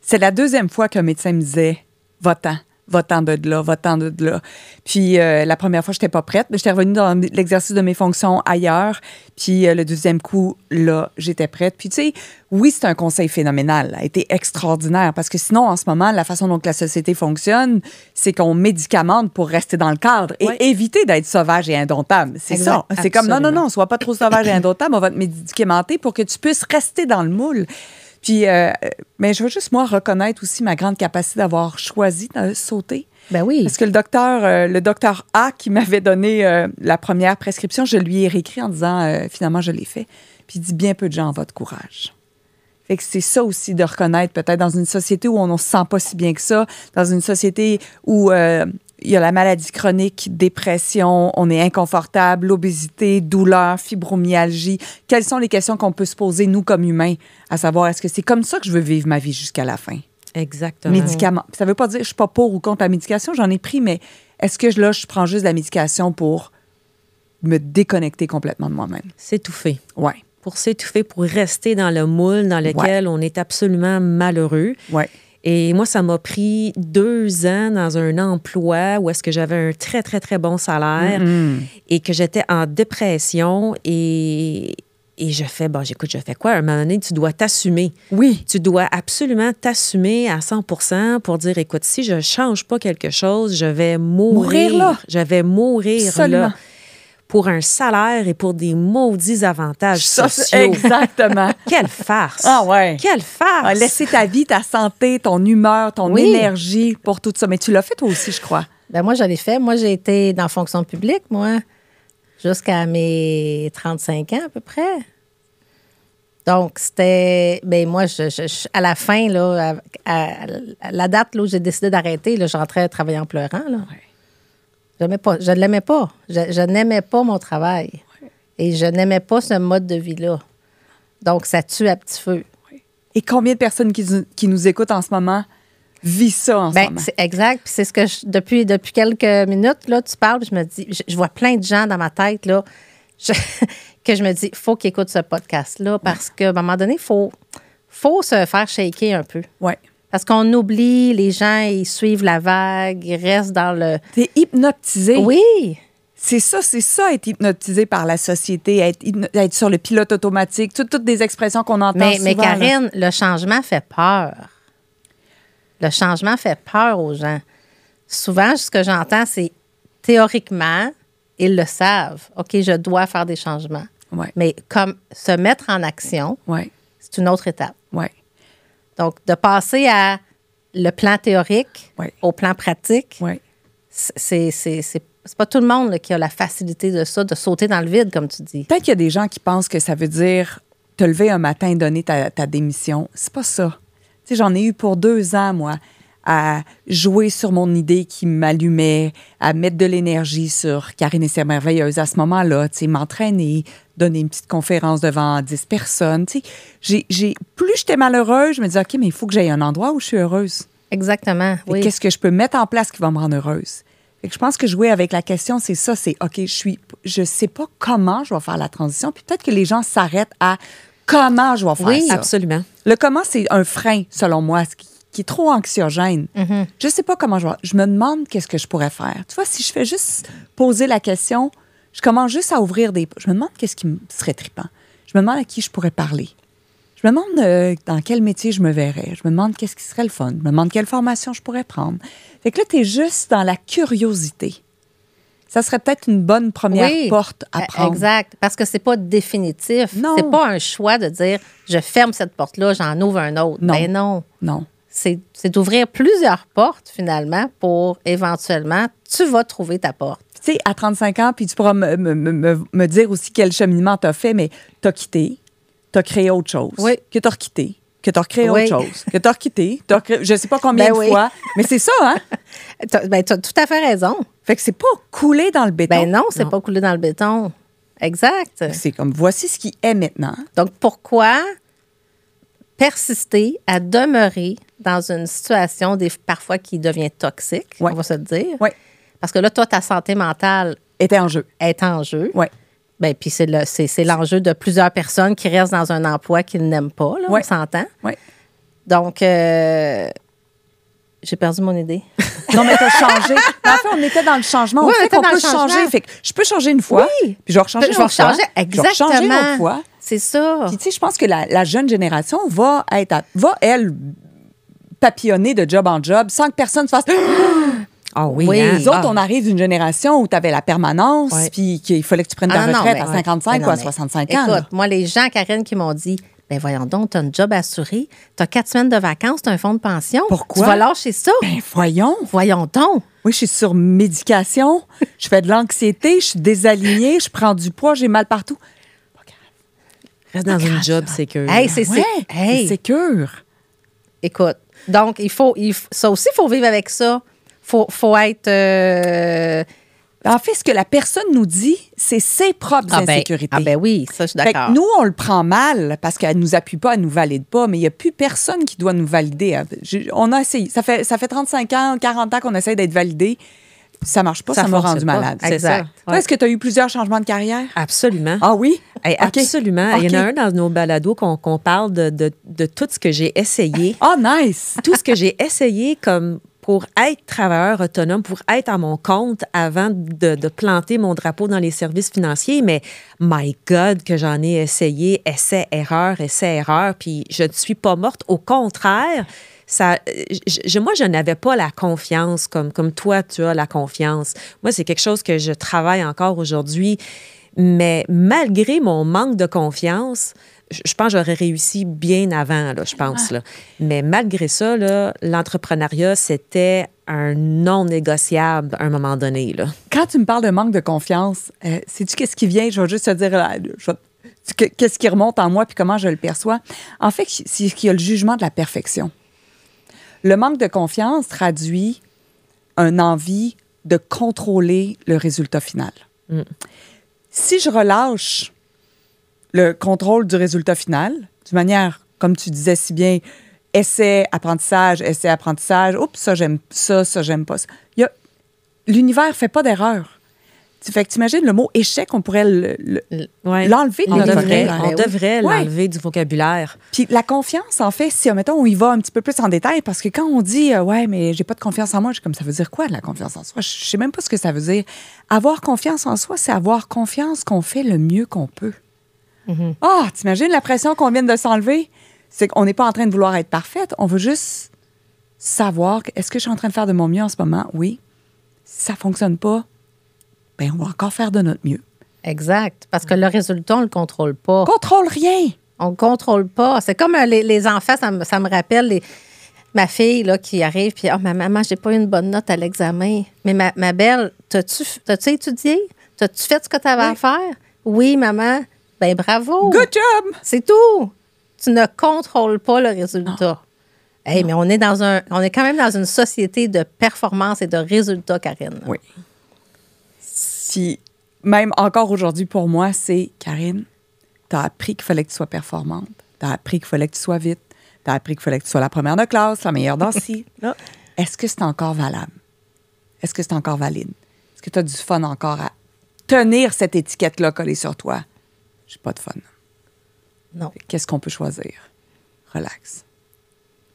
C'est la deuxième fois qu'un médecin me disait Va-t'en, va-t'en de là, va-t'en de là. Puis euh, la première fois, je n'étais pas prête, mais j'étais revenue dans l'exercice de mes fonctions ailleurs. Puis euh, le deuxième coup, là, j'étais prête. Puis tu sais, oui, c'est un conseil phénoménal, a été extraordinaire parce que sinon, en ce moment, la façon dont la société fonctionne, c'est qu'on médicamente pour rester dans le cadre et
Oui.
éviter d'être sauvage et indomptable. C'est ça. C'est comme non, non, non, sois pas trop sauvage et indomptable, on va te médicamenter pour que tu puisses rester dans le moule. Puis, euh, mais je veux juste, moi, reconnaître aussi ma grande capacité d'avoir choisi de sauter.
Ben oui.
Parce que le docteur, euh, le docteur A qui m'avait donné euh, la première prescription, je lui ai réécrit en disant, finalement, je l'ai fait. Puis il dit, bien peu de gens ont votre courage. Fait que c'est ça aussi de reconnaître, peut-être dans une société où on ne se sent pas si bien que ça, dans une société où il y a la maladie chronique, dépression, on est inconfortable, l'obésité, douleur, fibromyalgie. Quelles sont les questions qu'on peut se poser, nous, comme humains, à savoir, est-ce que c'est comme ça que je veux vivre ma vie jusqu'à la fin?
Exactement.
médicaments. Ça veut pas dire que je suis pas pour ou contre la médication, j'en ai pris, mais est-ce que je- là, je prends juste de la médication pour me déconnecter complètement de moi-même?
S'étouffer.
Ouais,
Pour s'étouffer, pour rester dans le moule dans lequel on est absolument malheureux.
ouais.
Et moi, ça m'a pris deux ans dans un emploi où est-ce que j'avais un très, très, très bon salaire
Mm.
et que j'étais en dépression et, et je fais, bon, j'écoute, je fais quoi? À un moment donné, tu dois t'assumer.
Oui,
Tu dois absolument t'assumer à 100% pour dire, écoute, si je change pas quelque chose, je vais mourir.
Mourir là.
Je vais mourir
Absolument.
là. Pour un salaire et pour des maudits avantages
ça,
sociaux.
exactement.
Quelle farce!
Ah ouais.
Quelle farce!
Ah, laisser ta vie, ta santé, ton humeur, ton
Oui.
énergie pour tout ça. Mais tu l'as fait toi aussi, je crois.
Ben moi, je l'ai fait. Moi, j'ai été dans la fonction publique, moi, jusqu'à mes 35 ans à peu près. Donc, c'était. Ben moi, je, je- je- à la fin, là, à, à- à la date là, où j'ai décidé d'arrêter, là, je rentrais travailler en pleurant. Là. J'aimais pas, je ne l'aimais pas. Je, je n'aimais pas mon travail. Et je n'aimais pas ce mode de vie-là. Donc, ça tue à petit feu.
Et combien de personnes qui, qui nous écoutent en ce moment vivent ça en ce
Ben,
moment?
c'est exact. Puis c'est ce que je- depuis, depuis quelques minutes, là, tu parles, je me dis, je, je vois plein de gens dans ma tête, là, je- que je me dis, faut qu'ils écoutent ce podcast-là parce qu'à un moment donné, il faut, faut se faire shaker un peu.
Ouais.
Parce qu'on oublie, les gens, ils suivent la vague, ils restent dans le.
T'es hypnotisé.
Oui,
C'est ça, c'est ça, être hypnotisé par la société, être, être sur le pilote automatique, toutes, toutes des expressions qu'on entend
mais, mais
souvent, là.
Karine, le changement fait peur. Le changement fait peur aux gens. Souvent, ce que j'entends, c'est théoriquement, ils le savent. OK, je dois faire des changements.
Ouais,
Mais comme se mettre en action,
ouais,
c'est une autre étape.
ouais.
Donc, de passer à le plan théorique au plan pratique,
ouais.
c'est c'est- c'est- c'est pas tout le monde là, qui a la facilité de ça, de sauter dans le vide, comme tu dis.
Peut-être qu'il y a des gens qui pensent que ça veut dire te lever un matin et donner ta, ta démission. C'est pas ça. Tu sais, j'en ai eu pour deux ans, moi, à jouer sur mon idée qui m'allumait, à mettre de l'énergie sur Karine et ses merveilleuses à ce moment-là, tu sais, m'entraîner, donner une petite conférence devant 10 personnes. Tu sais, j'ai, plus j'étais malheureuse, je me disais, OK, mais il faut que j'aille un endroit où je suis heureuse.
Exactement. Oui.
Qu'est-ce que je peux mettre en place qui va me rendre heureuse? Fait que je pense que jouer avec la question, c'est ça, c'est OK, je suis je sais pas comment je vais faire la transition, puis peut-être que les gens s'arrêtent à comment je vais faire
Oui,
ça.
Absolument.
Le comment, c'est un frein, selon moi, qui, qui est trop anxiogène. Je sais pas comment je vais. Je me demande qu'est-ce que je pourrais faire. Tu vois, si je fais juste poser la question, je commence juste à ouvrir des. Je me demande qu'est-ce qui me serait trippant. Je me demande à qui je pourrais parler. Je me demande euh, dans quel métier je me verrais. Je me demande qu'est-ce qui serait le fun. Je me demande quelle formation je pourrais prendre. Fait que là, tu es juste dans la curiosité. Ça serait peut-être une bonne première
Oui,
porte à
e-
prendre.
Exact. Parce que c'est pas définitif.
Non.
C'est pas un choix de dire je ferme cette porte-là, j'en ouvre un autre.
Non.
Ben non.
Non.
C'est c'est d'ouvrir plusieurs portes, finalement, pour éventuellement, tu vas trouver ta porte.
Tu sais, à 35 ans, puis tu pourras me, me- me- me- dire aussi quel cheminement tu as fait, mais tu as quitté, tu as créé autre chose,
Oui.
que tu as requitté, que tu as recréé
Oui.
autre chose, que tu as requitté, t'as recréé- je sais pas combien
Ben
de
oui.
fois, mais c'est ça, hein?
Tu as, ben, t'as tout à fait raison.
Fait que c'est pas coulé dans le béton.
Ben non, c'est pas coulé dans le béton. Exact.
C'est comme, voici ce qui est maintenant.
Donc, pourquoi persister à demeurer dans une situation des, parfois qui devient toxique,
Ouais.
on va se le dire?
Ouais.
Parce que là, toi, ta santé mentale
Était en jeu.
est en jeu.
Ouais.
Ben, puis c'est le- c'est c'est l'enjeu de plusieurs personnes qui restent dans un emploi qu'ils n'aiment pas, là,
Ouais.
on s'entend.
Ouais.
Donc, euh, j'ai perdu mon idée.
Non, mais t'as changé. En fait, on était dans le changement.
Ouais,
on
on
sait
était
qu'on
dans
peut
le changement.
changer. Fait que je peux changer une fois,
Oui.
puis je vais rechanger
je
une
vais
autre fois.
changer
Je vais rechanger
exactement.
fois.
C'est ça.
Puis, tu sais, je pense que la, la jeune génération va être, à- va, elle, papillonner de job en job sans que personne se fasse.
Ah oui.
Oui.
hein?
Nous autres,
Ah.
on arrive d'une génération où tu avais la permanence,
Ouais.
puis qu'il fallait que tu prennes ta
Ah non,
retraite
mais-
à 55
mais
ou à
non, mais
65 ans. là.
Écoute, moi, les gens, Karine, qui m'ont dit ben voyons donc, tu as un job assuré, tu as quatre semaines de vacances, tu as un fonds de pension.
Pourquoi?
Tu vas lâcher ça.
Ben, voyons.
Voyons donc.
Oui, je suis sur médication, je fais de l'anxiété, je suis désalignée, je prends du poids, j'ai mal partout.
Reste dans une job sécure.
Hey, c'est
Ouais,
c'est- hey,
sécure.
Écoute, donc, il faut, il ça aussi, il faut vivre avec ça. Faut, faut être. euh,
En fait, ce que la personne nous dit, c'est ses propres
Ah ben,
insécurités.
ah ben oui, ça, je suis
Fait que
d'accord.
nous, on le prend mal parce qu'elle nous appuie pas, elle nous valide pas, mais il n'y a plus personne qui doit nous valider. J'ai- On a essayé. Ça fait, ça fait 35 ans, 40 ans qu'on essaie d'être validé. Ça marche pas,
Ça
m'a rendu
pas.
malade.
C'est
Exact.
ça.
Toi,
Ouais.
est-ce que tu as eu plusieurs changements de carrière?
Absolument.
Ah oui?
Hey,
OK.
Absolument. Il y en a un dans nos balados qu'on parle de, de- de tout ce que j'ai essayé.
Ah, nice!
tout ce que j'ai essayé comme pour être travailleur autonome, pour être à mon compte avant de, planter mon drapeau dans les services financiers. Mais my God, que j'en ai essayé, essai, erreur, essai, erreur, puis je ne suis pas morte. Au contraire, ça, moi, je n'avais pas la confiance comme, comme toi, tu as la confiance. Moi, c'est quelque chose que je travaille encore aujourd'hui. Mais malgré mon manque de confiance, je pense que j'aurais réussi bien avant, là, je pense. Là. Mais malgré ça, là, l'entrepreneuriat, c'était un non négociable à un moment donné. Là.
Quand tu me parles de manque de confiance, euh, sais-tu qu'est-ce qui vient? Je vais juste te dire là, je vais- que- qu'est-ce qui remonte en moi puis comment je le perçois. En fait, c'est qu'il y a le jugement de la perfection. Le manque de confiance traduit un envie de contrôler le résultat final.
Mm.
Si je relâche le contrôle du résultat final, d'une manière, comme tu disais si bien, essai, apprentissage, essai, apprentissage, oups, ça, j'aime ça, ça, j'aime pas ça. Il y a- L'univers fait pas d'erreur. Tu fait que t'imagines le mot échec, on pourrait le- le-
Ouais.
l'enlever de
On
notre
devrait,
vocabulaire.
on devrait
Ouais.
l'enlever du vocabulaire.
Puis la confiance, en fait, si, mettons, on y va un petit peu plus en détail, parce que quand on dit, euh, ouais, mais j'ai pas de confiance en moi, je suis comme, ça veut dire quoi, de la confiance en soi? Je sais même pas ce que ça veut dire. Avoir confiance en soi, c'est avoir confiance qu'on fait le mieux qu'on peut. Ah, t'imagines la pression qu'on vient de s'enlever? C'est qu'on n'est pas en train de vouloir être parfaite, on veut juste savoir, est-ce que je suis en train de faire de mon mieux en ce moment? Oui. Si ça fonctionne pas, ben on va encore faire de notre mieux.
Exact. Parce que le résultat, on ne le contrôle pas.
Contrôle rien!
On ne contrôle pas. C'est comme euh, les, les enfants, ça me, ça me rappelle les- ma fille là, qui arrive, puis oh, ma maman, j'ai pas eu une bonne note à l'examen. Mais ma, ma belle, t'as-tu t'as-tu étudié? T'as-tu fait ce que tu avais à faire? Oui, maman. Ben bravo.
Good job!
C'est tout. Tu ne contrôles pas le résultat. Hey, mais on est dans un, on est quand même dans une société de performance et de résultats, Karine.
Oui. Puis, même encore aujourd'hui, pour moi, c'est Karine, tu as appris qu'il fallait que tu sois performante. Tu as appris qu'il fallait que tu sois vite. Tu as appris qu'il fallait que tu sois la première de classe, la meilleure dans ci. Est-ce que c'est encore valable? Est-ce que c'est encore valide? Est-ce que tu as du fun encore à tenir cette étiquette-là collée sur toi? J'ai pas de fun.
Non.
Qu'est-ce qu'on peut choisir? Relax.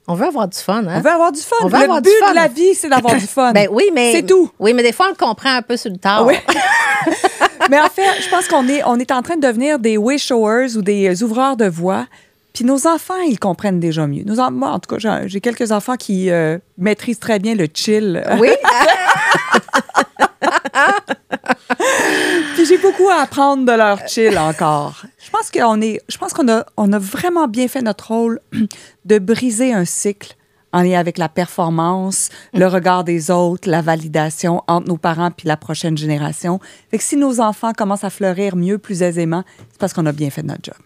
On veut avoir du fun, hein?
On veut avoir du fun.
On veut
le
avoir du
but
fun.
de la vie, c'est d'avoir du fun.
Ben oui, mais.
C'est tout.
Oui, mais des fois, on le comprend un peu sur le tard.
Oui. Mais en fait, je pense qu'on est, on est en train de devenir des way showers ou des ouvreurs de voix. Puis nos enfants, ils comprennent déjà mieux. Nos en- moi, en tout cas, j'ai- j'ai quelques enfants qui euh, maîtrisent très bien le chill.
Oui.
Puis j'ai beaucoup à apprendre de leur chill encore. Je pense qu'on est, je pense qu'on a, on a vraiment bien fait notre rôle de briser un cycle en lien avec la performance, le regard des autres, la validation entre nos parents puis la prochaine génération. Fait que si nos enfants commencent à fleurir mieux, plus aisément, c'est parce qu'on a bien fait notre job.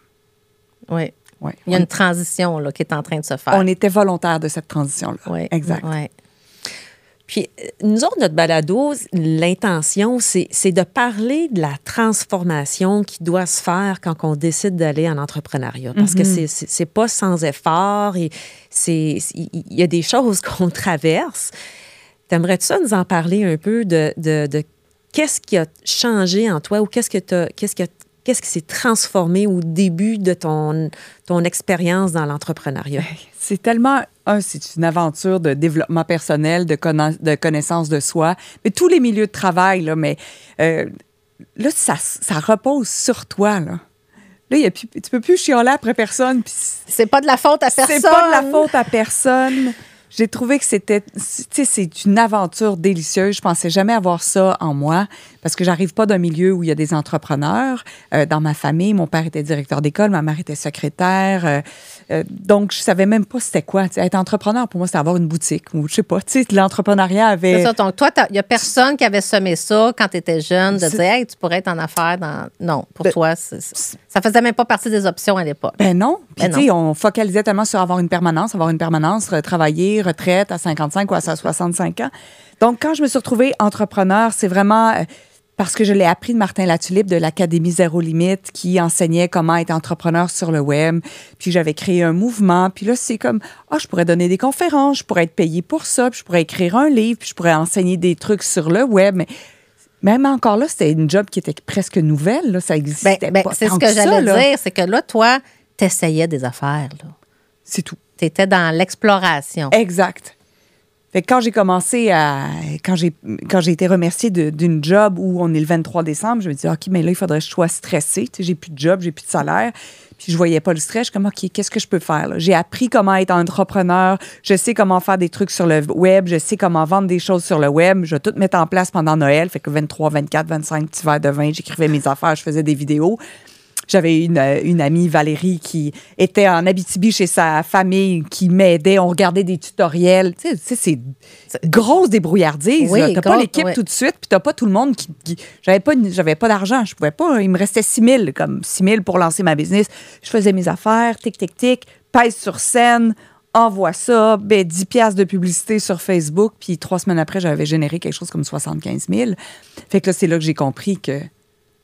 oui.
Ouais.
Il y a
On-
une transition là, qui est en train de se faire.
On était volontaire de cette transition-là.
Oui.
Exact.
Oui.
Puis, euh, nous autres, notre balado, l'intention, c'est de parler de la transformation qui doit se faire quand on décide d'aller en entrepreneuriat. Parce que c'est- c'est c'est pas sans effort et il y a des choses qu'on traverse. T'aimerais-tu ça nous en parler un peu de, de, de qu'est-ce qui a changé en toi ou qu'est-ce que t'as- qu'est-ce que qu'est-ce qui s'est transformé au début de ton, ton expérience dans l'entrepreneuriat?
C'est tellement, un, c'est une aventure de développement personnel, de, conna- de connaissance de soi, mais tous les milieux de travail, là, mais euh, là, ça, ça repose sur toi, là. Là, y a plus, tu peux plus chialer après personne,
C'est pas de la faute à personne.
c'est pas de la faute à personne. J'ai trouvé que c'était, tu sais, c'est une aventure délicieuse. Je pensais jamais avoir ça en moi parce que j'arrive pas d'un milieu où il y a des entrepreneurs. Euh, dans ma famille, mon père était directeur d'école, ma mère était secrétaire. euh, euh, donc, je savais même pas c'était quoi. Être entrepreneur, pour moi, c'est avoir une boutique ou je sais pas. Tu sais, l'entrepreneuriat avait.
C'est ça. Donc, toi, il n'y a personne qui avait semé ça quand tu étais jeune, de dire, hey, tu pourrais être en affaires dans. Non, pour
Ben-
toi, c'est- c'est- ça faisait même pas partie des options à l'époque.
Ben non. Puis,
Ben
on focalisait tellement sur avoir une permanence, avoir une permanence, travailler, retraite à 55 ou à 65 ans. Donc, quand je me suis retrouvée entrepreneur, c'est vraiment. euh, parce que je l'ai appris de Martin Latulippe de l'Académie Zéro Limite qui enseignait comment être entrepreneur sur le web. Puis j'avais créé un mouvement. Puis là, c'est comme, ah, je pourrais donner des conférences, je pourrais être payé pour ça, puis je pourrais écrire un livre, puis je pourrais enseigner des trucs sur le web. Mais même encore là, c'était une job qui était presque nouvelle. Là. Ça existait
Ben, ben,
pas
c'est ce que
ça,
j'allais dire, c'est que là, toi, t'essayais des affaires. Là.
C'est tout.
T'étais dans l'exploration.
Exact. Quand j'ai commencé à. Quand j'ai, quand j'ai été remerciée d'une job où on est le 23 décembre, je me dis, OK, mais là, il faudrait que je sois stressée. Tu j'ai plus de job, j'ai plus de salaire. Puis je voyais pas le stress. Je suis comme, OK, qu'est-ce que je peux faire? J'ai appris comment être entrepreneur. Je sais comment faire des trucs sur le web. Je sais comment vendre des choses sur le web. Je vais tout mettre en place pendant Noël. Fait que 23, 24, 25 petits verres de vin, j'écrivais mes affaires, je faisais des vidéos. J'avais une, euh, une amie, Valérie, qui était en Abitibi chez sa famille, qui m'aidait. On regardait des tutoriels. Tu sais, c'est grosse débrouillardise.
Oui.
T'as pas l'équipe
oui.
tout de suite, puis t'as pas tout le monde qui... qui- J'avais pas, j'avais pas d'argent. Je pouvais pas... Il me restait 6 000, comme 6 000 pour lancer ma business. Je faisais mes affaires, tic, tic, tic, pèse sur scène, envoie ça, ben, 10 piastres de publicité sur Facebook, puis trois semaines après, j'avais généré quelque chose comme 75 000. Fait que là, c'est là que j'ai compris que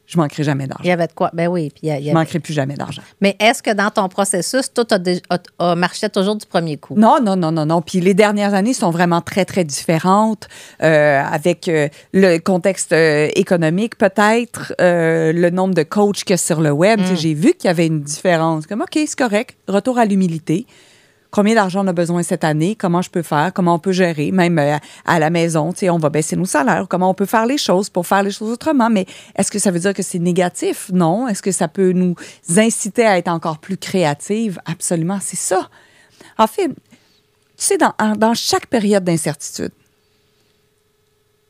je manquerai jamais
Il y
d'argent.
avait de quoi? Ben oui. Puis il y a- il y
Je
avait-
manquerai plus jamais d'argent.
Mais est-ce que dans ton processus, tout a, dé- a- a marché toujours du premier coup?
Non, non, non, non, non. Puis les dernières années sont vraiment très, très différentes euh, avec euh, le contexte euh, économique, peut-être, le nombre de coachs qu'il y a sur le web. Sais, J'ai vu qu'il y avait une différence. Comme, OK, c'est correct. Retour à l'humilité. Combien d'argent on a besoin cette année? Comment je peux faire? Comment on peut gérer? Même euh, à la maison, tu sais, on va baisser nos salaires. Comment on peut faire les choses pour faire les choses autrement? Mais est-ce que ça veut dire que c'est négatif? Non. Est-ce que ça peut nous inciter à être encore plus créatifs? Absolument, c'est ça. En fait, tu sais, dans chaque période d'incertitude,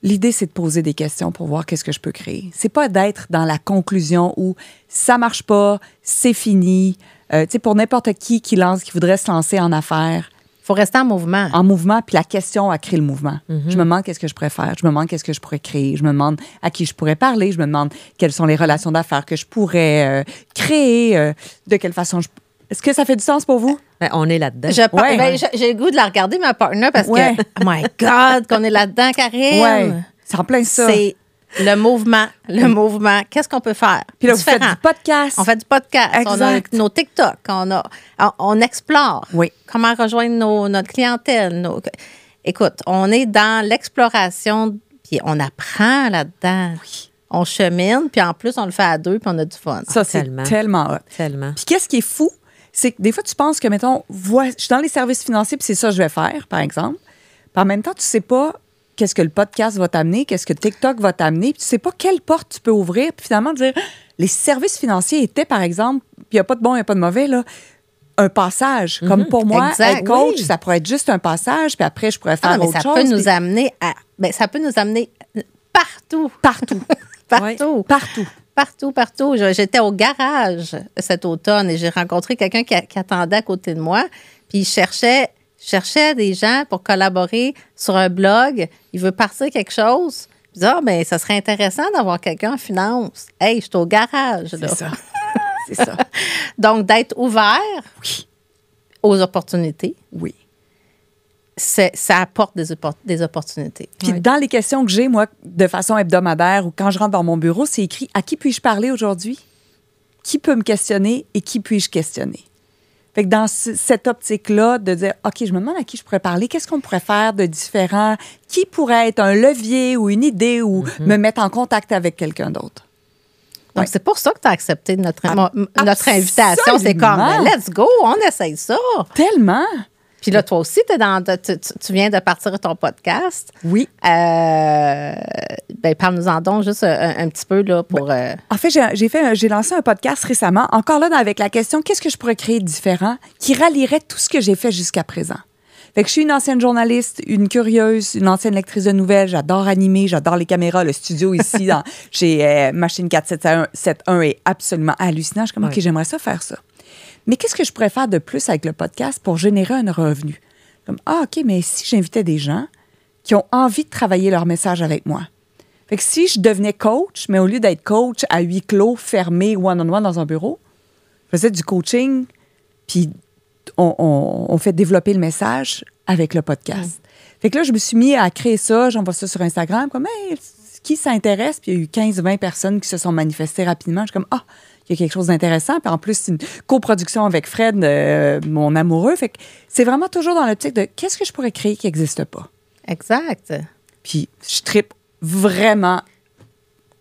l'idée, c'est de poser des questions pour voir qu'est-ce que je peux créer. C'est pas d'être dans la conclusion où ça marche pas, c'est fini. Euh, tu sais, pour n'importe qui qui lance, qui voudrait se lancer en affaires,
Il faut rester en mouvement.
en mouvement, puis la question a créé le mouvement. Je me demande qu'est-ce que je pourrais faire. Je me demande qu'est-ce que je pourrais créer. Je me demande à qui je pourrais parler. Je me demande quelles sont les relations d'affaires que je pourrais euh, créer. euh, de quelle façon je... Est-ce que ça fait du sens pour vous?
Ben, on est là-dedans.
Par-
Ouais.
ben, j'ai- J'ai le goût de la regarder, ma partner, parce
Ouais.
que, oh my God, qu'on est là-dedans, Karine.
Ouais. C'est en plein ça.
C'est le mouvement, le mouvement. Qu'est-ce qu'on peut faire?
Puis là, vous faites du podcast.
On fait du podcast. On a
Exact.
nos TikTok. On, a, on, on explore.
Oui.
Comment rejoindre nos- notre clientèle. nos- écoute, on est dans l'exploration, puis on apprend là-dedans. On chemine, puis en plus, on le fait à deux, puis on a du fun.
Ça, c'est
Tellement.
tellement hot.
Tellement.
Puis qu'est-ce qui est fou, c'est que des fois, tu penses que, mettons, vois, je suis dans les services financiers, puis c'est ça que je vais faire, par exemple. Puis en même temps, tu sais pas qu'est-ce que le podcast va t'amener, qu'est-ce que TikTok va t'amener, puis tu sais pas quelle porte tu peux ouvrir, puis finalement dire, les services financiers étaient, par exemple, puis il n'y a pas de bon, il n'y a pas de mauvais, là, un passage. Comme pour moi,
Exact,
être coach,
oui.
ça pourrait être juste un passage, puis après, je pourrais faire
Ah, mais
autre
ça
chose.
peut nous amener à. Ben, ça peut nous amener partout.
Partout.
Partout.
Partout.
Partout, partout. J'étais au garage cet automne et j'ai rencontré quelqu'un qui, attendait à côté de moi. Puis il cherchait, cherchait des gens pour collaborer sur un blog. Il veut partir quelque chose. Je dis, ah, ben, ça serait intéressant d'avoir quelqu'un en finance. Hey, je suis au garage.
C'est ça. c'est ça.
Donc, d'être ouvert
Oui.
aux opportunités,
Oui.
Ça apporte des, oppor- des opportunités.
Puis dans les questions que j'ai, moi, de façon hebdomadaire ou quand je rentre dans mon bureau, c'est écrit à qui puis-je parler aujourd'hui? Qui peut me questionner et qui puis-je questionner? Fait que dans ce- cette optique-là, de dire, OK, je me demande à qui je pourrais parler, qu'est-ce qu'on pourrait faire de différent? Qui pourrait être un levier ou une idée ou me mettre en contact avec quelqu'un d'autre?
Donc,
Ouais.
c'est pour ça que tu as accepté notre,
Ah,
notre invitation. C'est comme, let's go, on essaye ça.
Tellement!
Puis là, toi aussi, t'es dans, tu, tu- viens de partir de ton podcast.
Oui.
Euh, ben, parle-nous-en donc juste un, un petit peu là, pour. euh,
En fait, j'ai- fait, j'ai lancé un podcast récemment, encore là, avec la question qu'est-ce que je pourrais créer de différent qui rallierait tout ce que j'ai fait jusqu'à présent? Fait que je suis une ancienne journaliste, une curieuse, une ancienne lectrice de nouvelles. J'adore animer, j'adore les caméras. Le studio ici, dans, chez euh, Machine 471 est absolument hallucinant. Je suis comme, OK, j'aimerais ça faire ça. Mais qu'est-ce que je pourrais faire de plus avec le podcast pour générer un revenu? Comme, ah, OK, mais si j'invitais des gens qui ont envie de travailler leur message avec moi, fait que si je devenais coach, mais au lieu d'être coach à huis clos, fermé, one-on-one dans un bureau, je faisais du coaching, puis on, on- on fait développer le message avec le podcast. Fait que là, je me suis mis à créer ça, j'envoie ça sur Instagram, comme, hey, qui s'intéresse, puis il y a eu 15-20 personnes qui se sont manifestées rapidement. Je suis comme, ah, il y a quelque chose d'intéressant. Puis en plus, c'est une coproduction avec Fred, euh, mon amoureux. Fait que c'est vraiment toujours dans l'optique de qu'est-ce que je pourrais créer qui n'existe pas.
Exact.
Puis je tripe vraiment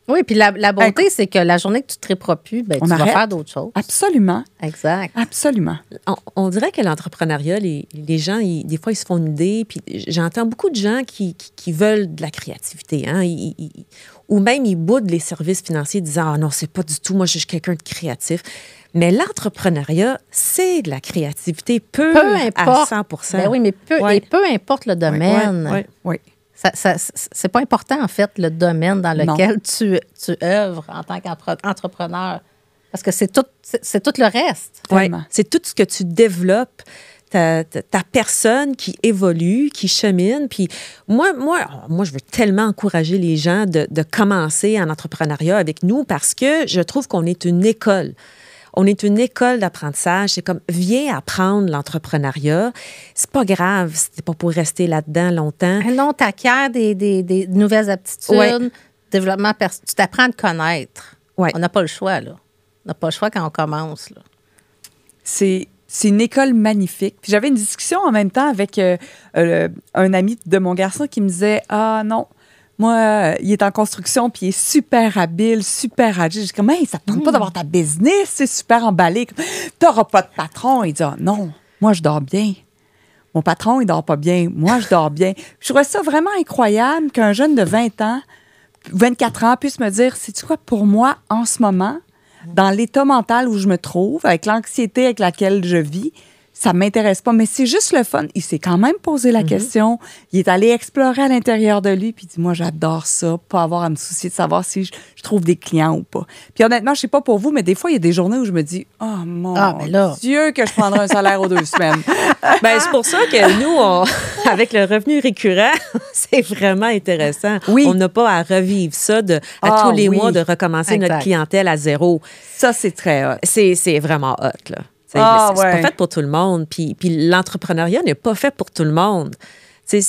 Oui, puis la, la beauté, c'est que la journée que tu ne triperas plus, ben,
On
tu vas
arrête.
faire d'autres choses.
absolument,
Exact.
absolument.
On, on dirait que l'entrepreneuriat, les, les gens, ils- des fois, ils se font une idée. Puis j'entends beaucoup de gens qui, qui, qui veulent de la créativité. Hein, ils- ou même ils boudent les services financiers disant Ah non, c'est pas du tout, moi, je suis quelqu'un de créatif. Mais l'entrepreneuriat, c'est de la créativité peu,
Peu importe.
à 100
Ben oui, mais peu,
Ouais.
et peu importe le domaine.
Ouais, ouais.
Oui.
Ça, ça- c'est pas important, en fait, le domaine dans
Non.
lequel tu, tu œuvres en tant qu'entrepreneur. Parce que c'est tout, c'est c'est tout le reste.
C'est tout ce que tu développes, ta, ta- ta personne qui évolue, qui chemine. Puis moi, moi, oh, moi, je veux tellement encourager les gens de, de commencer en entrepreneuriat avec nous parce que je trouve qu'on est une école. On est une école d'apprentissage. C'est comme, viens apprendre l'entrepreneuriat. C'est pas grave t'es pas pour rester là-dedans longtemps.
Non, tu acquiers des, des- des nouvelles aptitudes,
Ouais.
développement personnel. Tu t'apprends à te connaître.
Ouais.
On n'a pas le choix, là. On n'a pas le choix quand on commence, là.
C'est c'est une école magnifique. Puis j'avais une discussion en même temps avec euh, euh, un ami de mon garçon qui me disait Ah non, moi, euh, il est en construction puis il est super habile, super agile. Je dis comme Hey, ça te tente pas d'avoir ta business, c'est super emballé. T'auras pas de patron. Il dit Ah non, moi je dors bien. Mon patron, il dort pas bien. Moi, je dors bien. Je trouvais ça vraiment incroyable qu'un jeune de 20 ans, 24 ans, puisse me dire C'est-tu quoi pour moi en ce moment, dans l'état mental où je me trouve, avec l'anxiété avec laquelle je vis, ça m'intéresse pas. Mais c'est juste le fun. Il s'est quand même posé la question. Il est allé explorer à l'intérieur de lui, puis il dit Moi, j'adore ça, pas avoir à me soucier de savoir si je, je trouve des clients ou pas. Puis honnêtement, je sais pas pour vous, mais des fois, il y a des journées où je me dis Oh mon
Ah, là.
Dieu, que je prendrais un salaire aux deux semaines.
Ben, c'est pour ça que nous, on- avec le revenu récurrent, c'est vraiment intéressant.
Oui.
On n'a pas à revivre ça de, à
Ah,
tous les
oui.
mois de recommencer notre clientèle à zéro.
Ça, c'est très hot.
C'est vraiment hot, là. C'est
Ah,
c'est-
ouais.
pas fait pour tout le monde. Puis, puis l'entrepreneuriat n'est pas fait pour tout le monde. C'est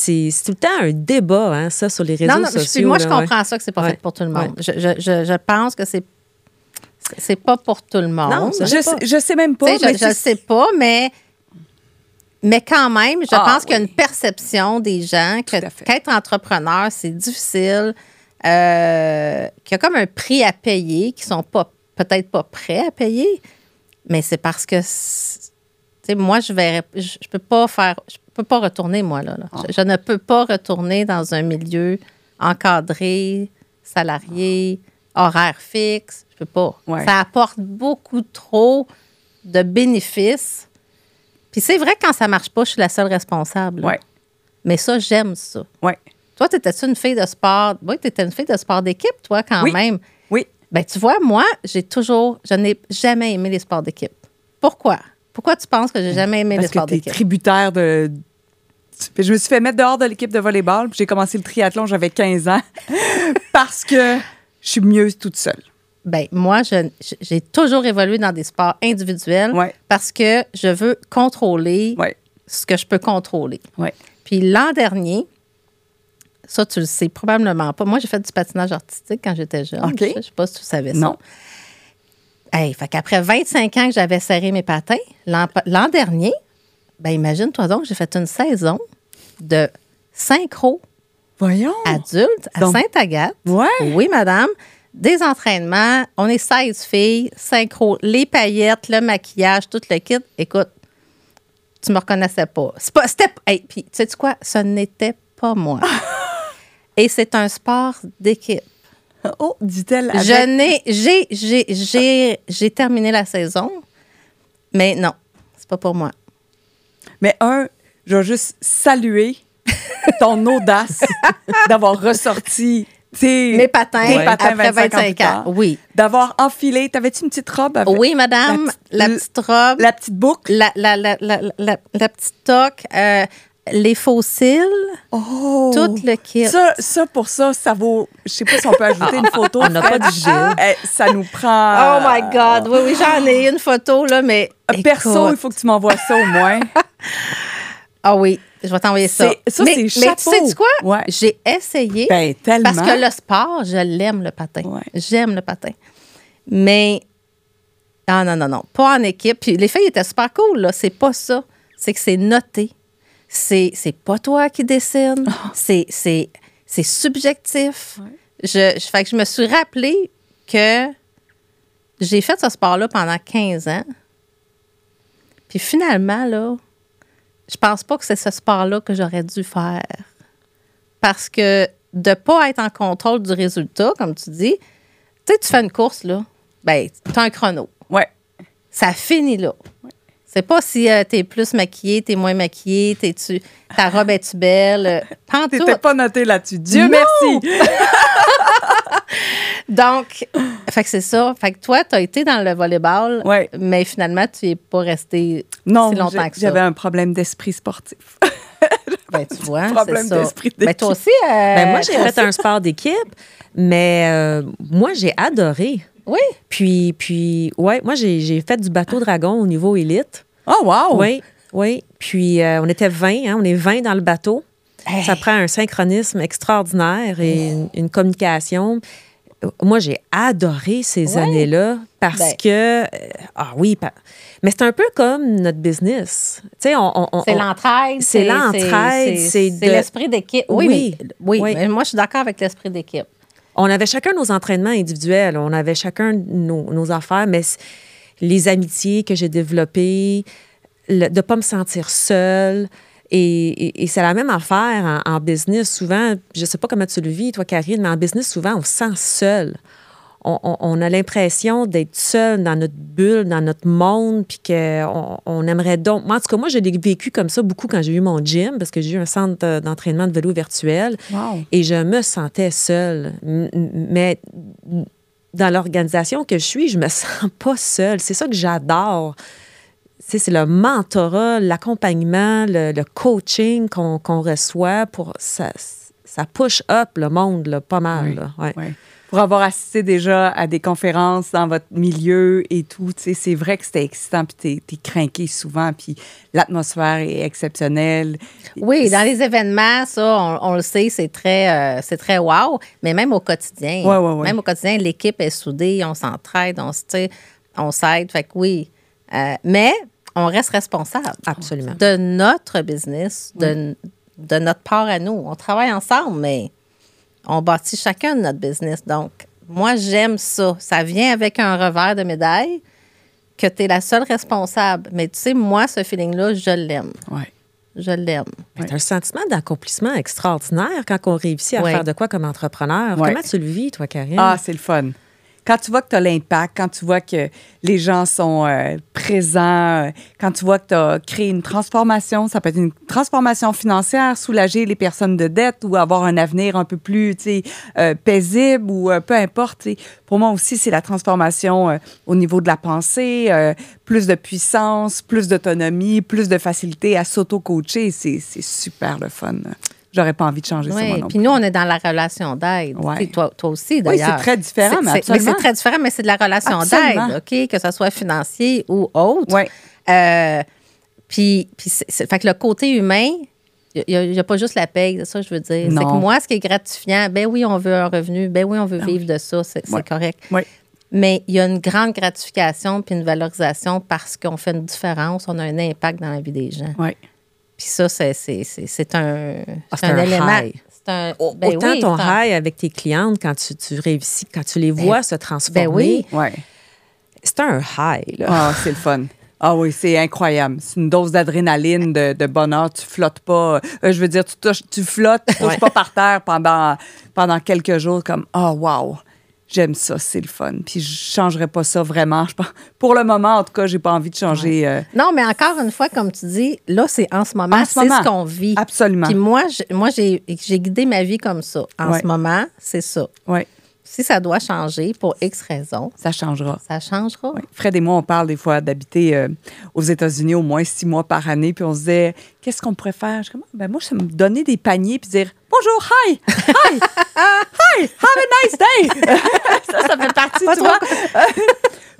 tout le temps un débat, hein, ça, sur les réseaux
non, non,
sociaux.
puis moi, je
ouais.
comprends ça que c'est pas
Ouais.
fait pour tout le monde. Je, je- je- je pense que c'est c'est pas pour tout le monde.
Non,
Je, sais- je sais même pas. Mais
je,
c'est-
sais pas, mais, mais quand même, je
Ah,
pense qu'il y a une perception des gens que qu'être entrepreneur, c'est difficile, euh, qu'il y a comme un prix à payer, qui sont pas peut-être pas prêts à payer, mais c'est parce que tu sais, moi, je verrais, je, je peux pas faire, je peux pas retourner, moi, là. là.
Ah.
Je, je ne peux pas retourner dans un milieu encadré, salarié, horaire fixe. Je peux pas.
Ouais.
Ça apporte beaucoup trop de bénéfices. Puis c'est vrai que quand ça marche pas, je suis la seule responsable.
Ouais.
Mais ça, j'aime ça.
Ouais.
Toi, t'étais-tu une fille de sport? Oui, t'étais une fille de sport d'équipe, toi, quand
Oui.
même. Ben, tu vois, moi, j'ai toujours, je n'ai jamais aimé les sports d'équipe. Pourquoi? Pourquoi tu penses que j'ai jamais aimé les
Parce que
sports
tu es
d'équipe?
tributaire de. Je me suis fait mettre dehors de l'équipe de volleyball. puis J'ai commencé le triathlon, j'avais 15 ans. parce que je suis mieux toute seule.
Ben, moi, j'ai toujours évolué dans des sports individuels
Ouais.
parce que je veux contrôler
Ouais.
ce que je peux contrôler.
Ouais.
Puis l'an dernier, ça, tu le sais probablement pas. Moi, j'ai fait du patinage artistique quand j'étais jeune. Je je sais pas si tu savais ça.
Non.
Hey, fait qu'après 25 ans que j'avais serré mes patins, l'an dernier, ben imagine-toi donc, j'ai fait une saison de synchro
Voyons.
adulte à Sainte-Agathe.
Ouais.
Oui, madame. Des entraînements. On est 16 filles, synchro, les paillettes, le maquillage, tout le kit. Écoute, tu me reconnaissais pas. C'est pas. C'était. Hey, puis, tu sais quoi? Ce n'était pas moi. Et c'est un sport d'équipe.
Oh, dit-elle. avec-
Je n'ai. J'ai, j'ai, j'ai, j'ai terminé la saison, mais non, c'est pas pour moi.
Mais un, je vais juste saluer ton audace d'avoir ressorti tes,
Mes patins,
tes patins
après
25 ans. plus
25 ans.
tard.
Oui.
D'avoir enfilé. T'avais-tu une petite robe avec
Oui, madame,
La
la,
petite-
robe.
la petite boucle?
la, la, la, la, la, la petite toque, euh, les fossiles,
Oh!
tout le kit.
Ça, ça, pour ça, ça vaut. Je sais pas si on peut ajouter une photo.
On n'a pas de gel.
Eh, ça nous prend.
Oh my God! Oui, oui, j'en ai une photo, là, mais.
Perso, il faut que tu m'envoies ça au moins.
Ah oui. Je vais t'envoyer ça.
Ça,
mais,
c'est
mais
chapeau.
tu sais quoi?
Ouais.
J'ai essayé.
Ben, tellement.
Parce que le sport, je l'aime, le patin.
Ouais.
J'aime le patin. Mais, ah non, non, non, pas en équipe. Puis les filles étaient super cool, là. C'est pas ça. C'est que c'est noté. C'est, c'est pas toi qui décide. C'est, c'est, c'est subjectif. Je, je, fait que je me suis rappelé que j'ai fait ce sport-là pendant 15 ans. Puis finalement, là, je pense pas que c'est ce sport-là que j'aurais dû faire. Parce que de ne pas être en contrôle du résultat, comme tu dis, tu sais, tu fais une course, là, ben, tu as un chrono.
Ouais.
Ça finit là. C'est pas si tu es plus maquillée, tu es moins maquillée, t'es-tu, ta robe est-tu belle? euh, tout.
T'étais pas noté là-dessus. Dieu
Non!
merci.
Donc, fait que c'est ça. Fait que toi, tu as été dans le volleyball,
Ouais.
mais finalement, tu n'es pas resté
Non,
si longtemps que ça.
j'avais un problème d'esprit sportif.
Ben, tu vois,
Problème
c'est ça.
d'esprit
Ben, toi aussi. euh,
Ben, moi, j'ai fait un sport d'équipe, mais euh, moi, j'ai adoré.
Oui.
Puis, puis ouais, moi, j'ai fait du bateau dragon au niveau élite.
Oh, wow.
Oui, oui. Puis, euh, on était 20, hein, on est 20 dans le bateau. Ça prend un synchronisme extraordinaire et une, une communication. Moi, j'ai adoré ces
Ouais.
années-là parce
Ben.
que. euh, ah oui, mais c'est un peu comme notre business. Tu sais, on. on- on-
C'est l'entraide.
c'est l'entraide, c'est
l'esprit d'équipe. Oui,
Oui,
mais, oui,
oui.
mais moi, je suis d'accord avec l'esprit d'équipe.
On avait chacun nos entraînements individuels, on avait chacun nos, affaires, mais les amitiés que j'ai développées, de ne pas me sentir seule. Et, et- et c'est la même affaire en, en business. Souvent, je ne sais pas comment tu le vis, toi, Karine, mais en business, souvent, on se sent seul. On, a l'impression d'être seul dans notre bulle, dans notre monde, puis qu'on on aimerait donc. Moi, en tout cas, moi, je l'ai vécu comme ça beaucoup quand j'ai eu mon gym, parce que j'ai eu un centre d'entraînement de vélo virtuel.
Wow.
Et je me sentais seule. Mais dans l'organisation que je suis, je me sens pas seule. C'est ça que j'adore. C'est le mentorat, l'accompagnement, le, le coaching qu'on reçoit pour ça, ça push up le monde là, pas mal.
Oui.
là. Ouais.
Ouais. Pour avoir assisté déjà à des conférences dans votre milieu et tout, c'est vrai que c'était excitant, puis t'es, t'es craqué souvent, puis l'atmosphère est exceptionnelle.
Oui, dans les événements, ça, on, on le sait, c'est très, euh, c'est très wow. Mais même au quotidien,
Ouais, ouais, ouais.
même au quotidien, l'équipe est soudée, on s'entraide, on s'aide. Fait que oui. Euh, mais on reste responsable.
Absolument.
De notre business, de, de notre part à nous. On travaille ensemble, mais on bâtit chacun notre business. Donc, moi, j'aime ça. Ça vient avec un revers de médaille que tu es la seule responsable. Mais tu sais, moi, ce feeling-là, je l'aime.
Ouais.
Je l'aime.
C'est un sentiment d'accomplissement extraordinaire quand on réussit à
Ouais.
faire de quoi comme entrepreneur. Comment tu le vis, toi, Karine?
Ah, c'est le fun. Quand tu vois que tu as l'impact, quand tu vois que les gens sont euh, présents, euh, quand tu vois que tu as créé une transformation, ça peut être une transformation financière, soulager les personnes de dette ou avoir un avenir un peu plus euh, paisible ou peu importe. Pour moi aussi, c'est la transformation au niveau de la pensée, plus de puissance, plus d'autonomie, plus de facilité à s'auto-coacher. C'est super le fun. J'aurais pas envie de changer ça, moi
Oui, puis nous, on est dans la relation d'aide.
Ouais.
Toi, toi aussi,
Oui,
d'ailleurs.
c'est très différent, mais
c'est-
absolument.
c'est très différent, mais c'est de la relation d'aide, OK? Que ce soit financier ou autre.
Ouais.
Euh, puis, puis fait que le côté humain, il n'y a, pas juste la paye, c'est ça que je veux dire. C'est que moi, ce qui est gratifiant, ben oui, on veut un revenu, ben oui, on veut vivre de ça, c'est c'est
Ouais.
correct.
Oui.
Mais il y a une grande gratification puis une valorisation parce qu'on fait une différence, on a un impact dans la vie des gens.
Oui.
Puis ça, c'est c'est- c'est- c'est un,
Ah,
un,
un
élément.
high.
C'est un,
Au-
ben
Autant
oui,
ton
c'est un-
high avec tes clientes quand tu, tu réussis, quand tu les vois se transformer,
ben oui.
Ouais.
c'est un high. Là.
Ah, c'est le fun. Ah oui, c'est incroyable. C'est une dose d'adrénaline, de, de bonheur. Tu flottes pas. Euh, je veux dire, tu, touches, tu flottes, tu touches
Ouais.
pas par terre pendant, pendant quelques jours comme Ah, wow, j'aime ça, c'est le fun. Puis je changerais pas ça vraiment. Je pense- Pour le moment, en tout cas, j'ai pas envie de changer. euh,
Non, mais encore une fois, comme tu dis, là, c'est en ce moment,
En ce
c'est ce qu'on vit.
Absolument.
Puis moi, je- moi j'ai j'ai guidé ma vie comme ça. En
Ouais.
ce moment, c'est ça.
Oui,
Si ça doit changer pour X raisons,
ça changera.
ça changera.
Oui. Fred et moi, on parle des fois d'habiter euh, aux États-Unis au moins six mois par année, puis on se disait, qu'est-ce qu'on pourrait faire? Je comme, ben moi, ça me donner des paniers, puis dire, bonjour, hi, hi, hi, have a nice day. ça, ça fait partie, tu vois.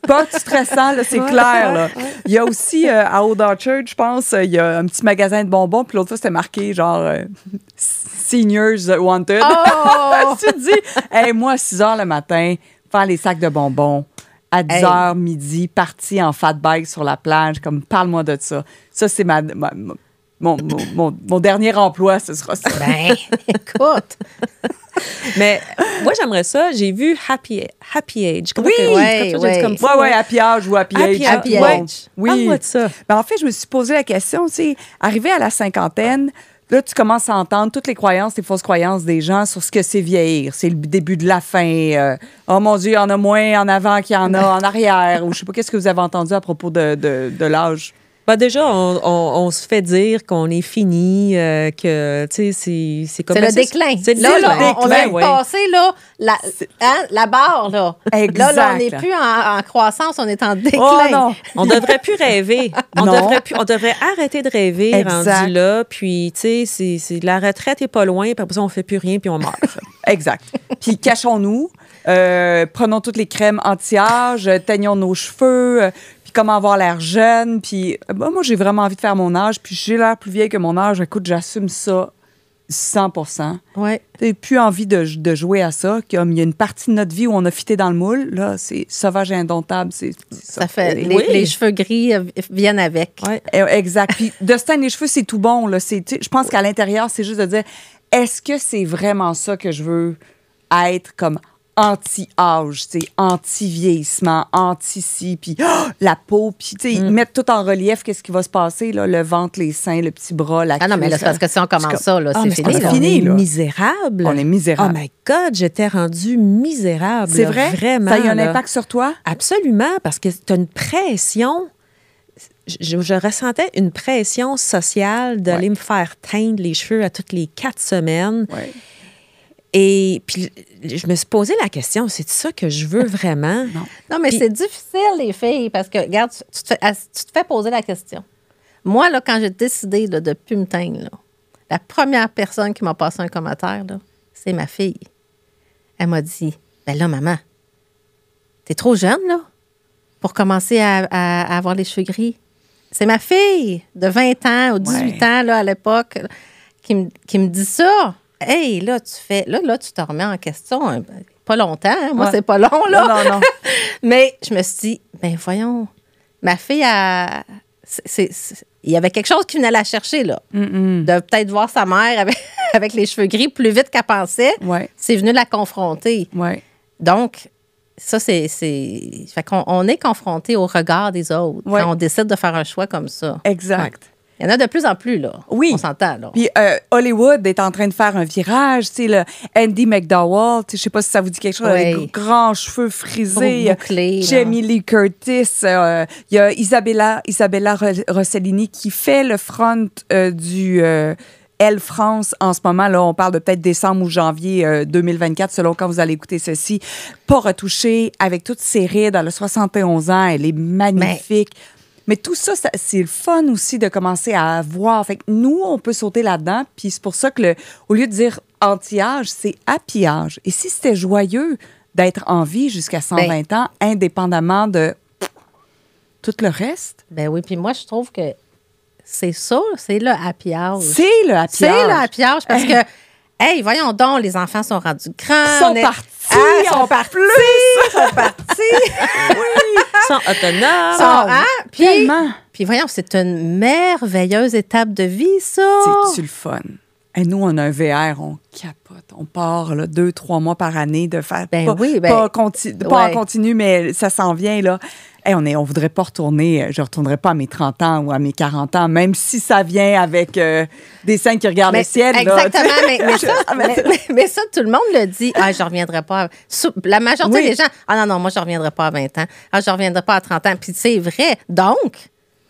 Pas stressant, là, c'est clair. Là. Il y a aussi euh, à Old Orchard, je pense, euh, il y a un petit magasin de bonbons, puis l'autre fois, c'était marqué genre euh, Seniors Wanted.
Oh!
tu te dis, hey, moi, à 6 h le matin, faire les sacs de bonbons. À 10
Hey.
h midi, parti en fat bike sur la plage, comme parle-moi de ça. Ça, c'est ma, ma- ma- mon, mon, mon- mon dernier emploi, ce sera ça.
Ben, écoute.
Mais moi, j'aimerais ça. J'ai vu Happy, Happy Age. Comment
Oui,
que-
ouais,
quand tu as dit
ouais.
comme ça,
Ouais, ouais, happy âge ou happy,
Happy-
age.
Happy age.
Oui.
Parle-moi de ça.
Ben, en fait, je me suis posé la question, tu sais, arrivé à la cinquantaine, là, tu commences à entendre toutes les croyances, les fausses croyances des gens sur ce que c'est vieillir. C'est le début de la fin. euh, oh mon Dieu, il y en a moins en avant qu'il y en a en arrière. Ou je sais pas, qu'est-ce que vous avez entendu à propos de, de, de l'âge?
Ben déjà, on, on- on se fait dire qu'on est fini, euh, que, tu sais, c'est- c'est comme...
C'est le déclin.
C'est le
là, là,
déclin.
on,
ouais.
passer là, la, hein, la barre. Là.
Exact.
Là, là, on n'est plus en, en croissance, on est en déclin.
Oh non!
On devrait plus rêver. On
Non.
devrait plus, on devrait arrêter de rêver
Exact.
rendu là. Puis, tu sais, c'est- c'est- la retraite est pas loin. Puis après ça, on fait plus rien puis on meurt.
Exact. Puis cachons-nous, euh, prenons toutes les crèmes anti-âge, teignons nos cheveux, euh, puis comment avoir l'air jeune. Puis euh, bah, moi, j'ai vraiment envie de faire mon âge, puis j'ai l'air plus vieille que mon âge. Écoute, j'assume ça 100
Ouais.
J'ai plus envie de, de jouer à ça. Comme il y a une partie de notre vie où on a fité dans le moule, là, c'est sauvage et indomptable. C'est
Ça fait, les,
Oui.
les cheveux gris euh, viennent avec.
Ouais.
Eh, Exact. Puis de se teindre les cheveux, c'est tout bon. Là. C'est- Je pense qu'à l'intérieur, c'est juste de dire est-ce que c'est vraiment ça que je veux être comme anti-âge, anti-vieillissement, anti-ci, puis oh, la peau, puis tu sais,
Mm.
ils mettent tout en relief qu'est-ce qui va se passer, là, le ventre, les seins, le petit bras, la
Ah non, mais là, parce que si on commence ça, là,
Ah,
c'est fini.
c'est fini.
On est
là.
misérable.
On est
Oh
misérable.
my God, j'étais rendue misérable.
c'est vrai?
Vraiment.
Ça a eu un
là.
impact sur toi?
Absolument, parce que tu as une pression. Je, je ressentais une pression sociale d'aller
Ouais.
me faire teindre les cheveux à toutes les quatre semaines.
Oui.
Et puis, je me suis posé la question, c'est ça que je veux vraiment?
Non.
Non, mais
Puis-
c'est difficile, les filles, parce que, regarde, tu, tu te, fais, tu te fais poser la question. Moi, là, quand j'ai décidé là, de ne plus me teindre, là, la première personne qui m'a passé un commentaire, là, c'est ma fille. Elle m'a dit Ben là, maman, t'es trop jeune, là, pour commencer à, à- à avoir les cheveux gris. C'est ma fille de 20 ans ou 18
Ouais.
ans, là, à l'époque, qui, me- qui me dit ça. Hey, là, tu fais. Là, là, tu te remets en question. hein, Pas longtemps, hein. Moi,
Ouais.
c'est pas long, là.
Non, non, non.
Mais je me suis dit, ben voyons, ma fille a. c'est- il y avait quelque chose qui venait la chercher, là.
Mm-mm.
De peut-être voir sa mère avec, avec les cheveux gris plus vite qu'elle pensait.
Ouais,
C'est venu la confronter.
ouais.
Donc, ça, c'est. c'est- Fait qu'on on est confronté au regard des autres
Ouais.
quand on décide de faire un choix comme ça.
Exact.
Il y en a de plus en plus, là.
Oui.
On s'entend, là.
Puis euh, Hollywood est en train de faire un virage, tu sais, le Andy McDowell, je sais pas si ça vous dit quelque chose,
Oui.
avec grands cheveux frisés,
Bou- bouclés.
Jamie Lee Curtis, euh, il y a Isabella, Isabella Ro- Rossellini qui fait le front euh, du Elle France en ce moment. Là, on parle de peut-être décembre ou janvier euh, 2024, selon quand vous allez écouter ceci. Pas retouchée, avec toutes ses rides, elle a 71 ans, elle est magnifique. Mais tout ça, ça- c'est le fun aussi de commencer à voir. Fait que nous, on peut sauter là-dedans. Puis c'est pour ça que, le, au lieu de dire anti-âge, c'est happy-âge. Et si c'était joyeux d'être en vie jusqu'à 120 ans, indépendamment de tout le reste,
Ben oui, puis moi, je trouve que c'est ça, c'est le happy
c'est le happy-âge.
C'est le happy parce que, hey, voyons donc, les enfants sont rendus grands.
Ils sont
on est-
partis,
Ah, ils sont partis.
plus.
Ils sont partis.
Sont autonomes.
Sont- hein? Puis,
Tellement.
puis voyons, c'est une merveilleuse étape de vie, ça.
C'est-tu le fun? Et nous, on a un VR, on capote. On part là, deux, trois mois par année de faire.
Ben
pas,
oui, ben-
pas, conti- pas en continu, mais ça s'en vient. là. Hey, on ne on voudrait pas retourner. Je ne retournerai pas à mes 30 ans ou à mes 40 ans, même si ça vient avec euh, des seins qui regardent le ciel.
exactement, mais, mais ça,
Ah, mais-
tout le monde le dit. Ah, je reviendrai pas. à- La majorité
Oui.
des gens, ah non, non, moi, je reviendrai pas à 20 ans. Ah, je reviendrai pas à 30 ans. Puis c'est vrai. Donc,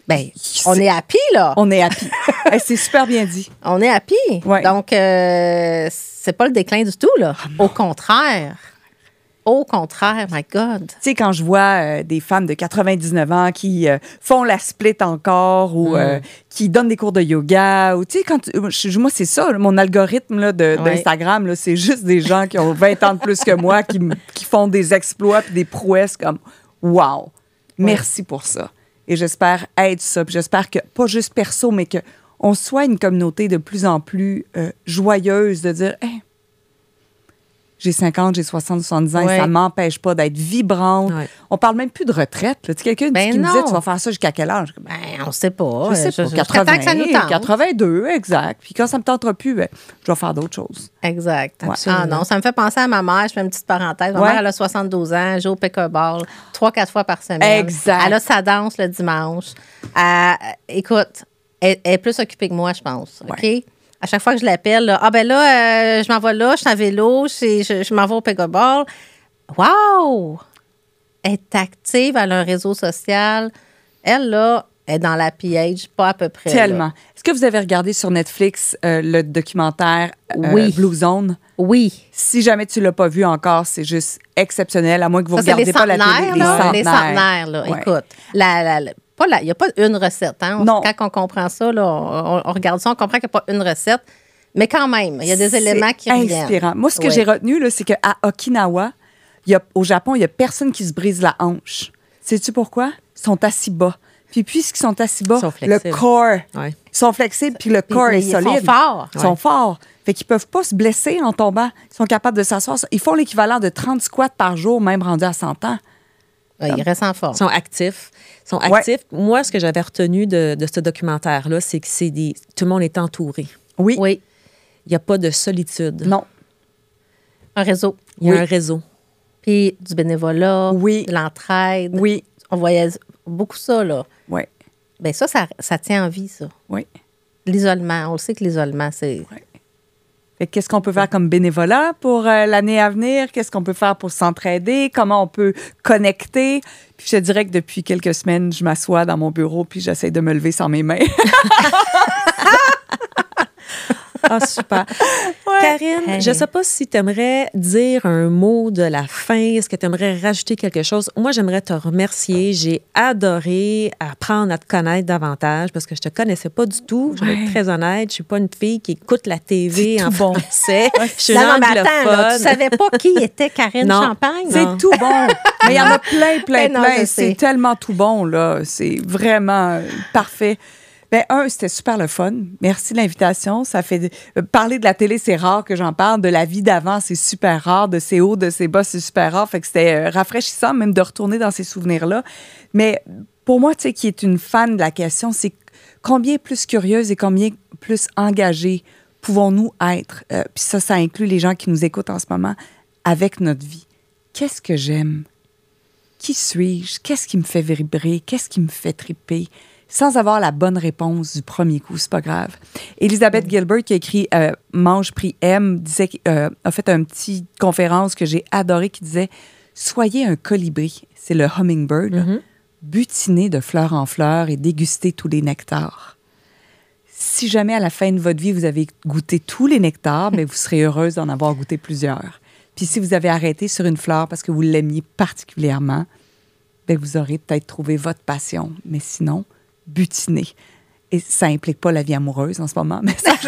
ben, on est happy, là.
On est happy. Hey, c'est super bien dit.
On est happy.
Ouais.
Donc, euh, c'est pas le déclin du tout, là. Au contraire. Au contraire, my God.
Tu sais, quand je vois euh, des femmes de 99 ans qui euh, font la split encore ou euh,
Mm.
qui donnent des cours de yoga, ou tu sais, quand tu- moi, c'est ça, mon algorithme là, de-
Ouais.
d'Instagram, là, c'est juste des gens qui ont 20 ans de plus que moi, qui, qui font des exploits puis des prouesses comme wow. Merci pour ça. Et j'espère être ça. Puis j'espère que, pas juste perso, mais que on soit une communauté de plus en plus euh, joyeuse de dire Hey, j'ai 50, j'ai 60, 70 ans, et
Ouais.
ça m'empêche pas d'être vibrante.
Ouais.
On parle même plus de retraite. là. Tu sais, quelqu'un
Ben
qui me disait. Tu vas faire ça jusqu'à quel âge?
Ben, on sait pas.
Je sais pas, 80,
que ça nous tente.
82, exact. Puis quand ça me tentera plus, ben, je vais faire d'autres choses.
Exact. Ah non, ça me fait penser à ma mère. Je fais une petite parenthèse. Ma mère, elle a 72 ans, joue au pickleball trois, quatre fois par semaine.
Exact.
Elle a sa danse le dimanche. Elle- écoute, elle, elle est plus occupée que moi, je pense. OK? À chaque fois que je l'appelle, ah ben là, euh, je m'en vais là, je suis en vélo, je, je, je m'en vais au pickleball. Wow! Elle est active, elle a un réseau social. Elle, là, est dans la PH, pas à peu près.
Tellement. Est-ce que vous avez regardé sur Netflix euh, le documentaire euh,
Oui.
Blue Zone?
Oui.
Si jamais tu l'as pas vu encore, c'est juste exceptionnel, à moins que vous regardez
les
pas la
centenaires,
télé.
là. Les centenaires, là.
Ouais.
Écoute, la, la- la- pas la- il n'y a pas une recette. Hein? On-
Non.
Quand on comprend ça, là, on, regarde ça, on comprend qu'il n'y a pas une recette. Mais quand même, il y a des éléments qui reviennent.
inspirant. Moi, ce que j'ai retenu, c'est qu'à Okinawa, il y a, au Japon, il n'y a personne qui se brise la hanche. Sais-tu pourquoi? Ils sont assis bas. Puis puisqu'ils sont assis bas, le corps,
Ouais.
ils sont flexibles, puis le corps est
ils sont
solide.
forts.
Ils sont forts. Fait qu'ils peuvent pas se blesser en tombant. Ils sont capables de s'asseoir. Ils font l'équivalent de 30 squats par jour, même rendus à 100 ans.
Ouais, ils restent en forme.
Ils sont actifs. Ils sont
Ouais.
actifs. Moi, ce que j'avais retenu de, de ce documentaire-là, c'est que c'est des, tout le monde est entouré.
Oui.
Oui,
Il n'y a pas de solitude.
Non.
un réseau.
Il y a
Oui.
un réseau.
Puis du bénévolat,
Oui.
de l'entraide.
Oui.
On voyait beaucoup ça, là.
Oui.
Bien, ça, ça, ça tient en vie, ça.
Oui.
L'isolement. On le sait que l'isolement, c'est.
Que Qu'est-ce qu'on peut faire comme bénévolat pour euh, l'année à venir? Qu'est-ce qu'on peut faire pour s'entraider? Comment on peut connecter? Puis je te dirais que depuis quelques semaines, je m'assois dans mon bureau puis j'essaie de me lever sans mes mains.
Ah, super. Karine,
Hey.
je ne sais pas si tu aimerais dire un mot de la fin. Est-ce que tu aimerais rajouter quelque chose? Moi, j'aimerais te remercier. J'ai adoré apprendre à te connaître davantage parce que je te connaissais pas du tout. Je vais
Ouais.
être très honnête. Je suis pas une fille qui écoute la TV en
bon.
français. Je suis
Non, mais attends, là, tu savais pas qui était Karine
Non.
Champagne?
C'est tout bon. Mais il y en a plein, plein, plein. C'est tellement tout bon, là. C'est vraiment euh, parfait. Ben, un, c'était super le fun. Merci de l'invitation. Ça fait. euh, parler de la télé, c'est rare que j'en parle. De la vie d'avant, c'est super rare. De ses hauts, de ses bas, c'est super rare. Fait que c'était euh, rafraîchissant, même de retourner dans ces souvenirs-là. Mais pour moi, tu sais, qui est une fan de la question, c'est combien plus curieuse et combien plus engagée pouvons-nous être? Euh, Puis ça, ça inclut les gens qui nous écoutent en ce moment avec notre vie. Qu'est-ce que j'aime? Qui suis-je? Qu'est-ce qui me fait vibrer? Qu'est-ce qui me fait triper? Sans avoir la bonne réponse du premier coup, c'est pas grave. Elisabeth Gilbert, qui a écrit euh, Mange, disait, qu'- euh, a fait une petite conférence que j'ai adorée qui disait Soyez un colibri, c'est le hummingbird, là. butinez de fleur en fleur et dégustez tous les nectars. Si jamais à la fin de votre vie, vous avez goûté tous les nectars, mais vous serez heureuse d'en avoir goûté plusieurs. Puis si vous avez arrêté sur une fleur parce que vous l'aimiez particulièrement, ben vous aurez peut-être trouvé votre passion. Mais sinon, butinez. Et ça implique pas la vie amoureuse en ce moment, mais ça,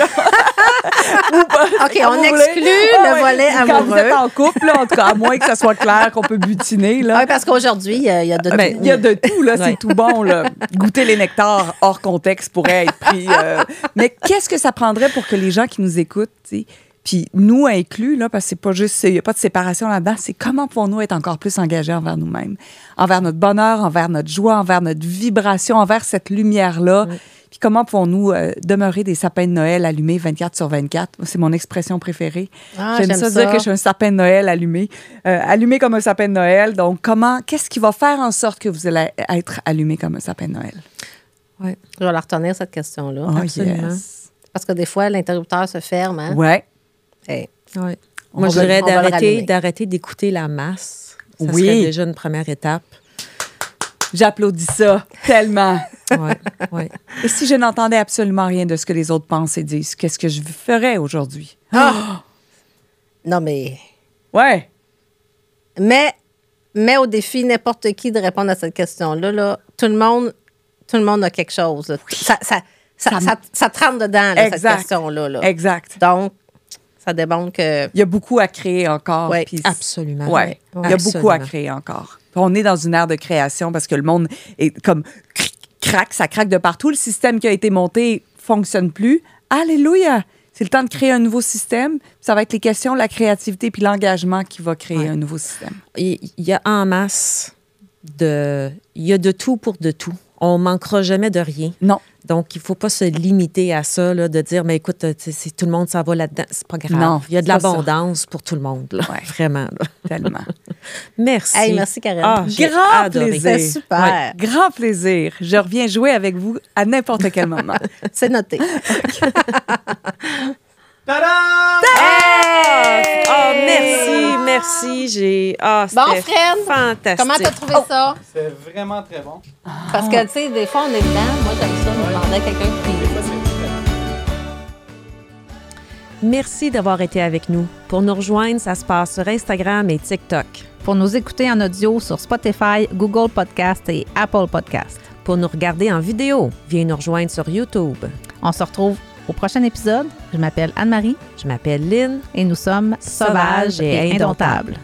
OK, on exclut
Ah
le
ouais.
volet
Quand vous
amoureux.
êtes en couple, là, en tout cas, à moins que ça soit clair qu'on peut butiner. Là.
Oui, parce qu'aujourd'hui, il y, a- il y a de
Ben,
tout.
il y a de tout, là, c'est tout bon. Là. Goûter les nectars hors contexte pourrait être pris. euh, Mais qu'est-ce que ça prendrait pour que les gens qui nous écoutent, puis nous inclus, là, parce que c'est pas juste, il n'y a pas de séparation là-dedans, c'est comment pouvons-nous être encore plus engagés envers nous-mêmes, envers notre bonheur, envers notre joie, envers notre vibration, envers cette lumière-là. Puis comment pouvons-nous euh, demeurer des sapins de Noël allumés 24 sur 24? C'est mon expression préférée.
Ah,
J'aime ça,
ça.
dire que je suis un sapin de Noël allumé. Euh, allumé comme un sapin de Noël. Donc, comment, qu'est-ce qui va faire en sorte que vous allez être allumé comme un sapin de Noël?
Ouais.
Je vais la retenir, cette question-là.
Oh,
absolument.
yes.
Parce que des fois, l'interrupteur se ferme. Hein?
Ouais.
Hey.
Ouais.
On
Moi, je dirais d'arrêter, d'écouter la masse. Ça
Oui.
serait déjà une première étape.
J'applaudis ça tellement.
Ouais, ouais.
Et si je n'entendais absolument rien de ce que les autres pensent et disent, qu'est-ce que je ferais aujourd'hui?
Non, mais.
Ouais.
Mais, mais au défi, n'importe qui de répondre à cette question-là, là, tout, le monde, tout le monde a quelque chose. là. Ça, ça, ça,
Ça
ça,
m-
ça te rentre dedans, là, cette question-là. là.
Exact.
Donc, Ça démontre que.
Il y a beaucoup à créer encore. Puis-
Absolument.
Ouais, il y a
Absolument.
beaucoup à créer encore. On est dans une ère de création parce que le monde est comme cr- craque, ça craque de partout. Le système qui a été monté fonctionne plus. Alléluia! C'est le temps de créer un nouveau système. Ça va être les questions, la créativité puis l'engagement qui va créer
Ouais.
un nouveau système.
Il il y a en masse de. Il y a de tout pour de tout. On manquera jamais de rien.
Non,
Donc, il ne faut pas se limiter à ça, là, de dire, mais écoute, si tout le monde s'en va là-dedans, c'est pas grave.
Non,
il y a de l'abondance pour tout le monde, là.
Ouais.
vraiment. là.
tellement.
Merci.
Hey, merci, Karen.
Ah,
Grand
adoré.
plaisir.
Super.
Grand plaisir. Je reviens jouer avec vous à n'importe quel moment.
C'est noté.
Tada!
Ah, ah, merci, merci. J'ai. Ah,
Bon, Fred,
fantastique.
Comment t'as trouvé ça?
C'est vraiment très bon.
Parce que, tu sais, des fois, on est dedans. Moi, j'aime ça, me demander à quelqu'un
Des fois,
qui.
c'est
Merci d'avoir été avec nous. Pour nous rejoindre, ça se passe sur Instagram et TikTok.
Pour nous écouter en audio sur Spotify, Google Podcast et Apple Podcast.
Pour nous regarder en vidéo, viens nous rejoindre sur YouTube.
On se retrouve au prochain épisode. Je m'appelle Anne-Marie
Je m'appelle Lynn.
et nous sommes sauvages et indomptables.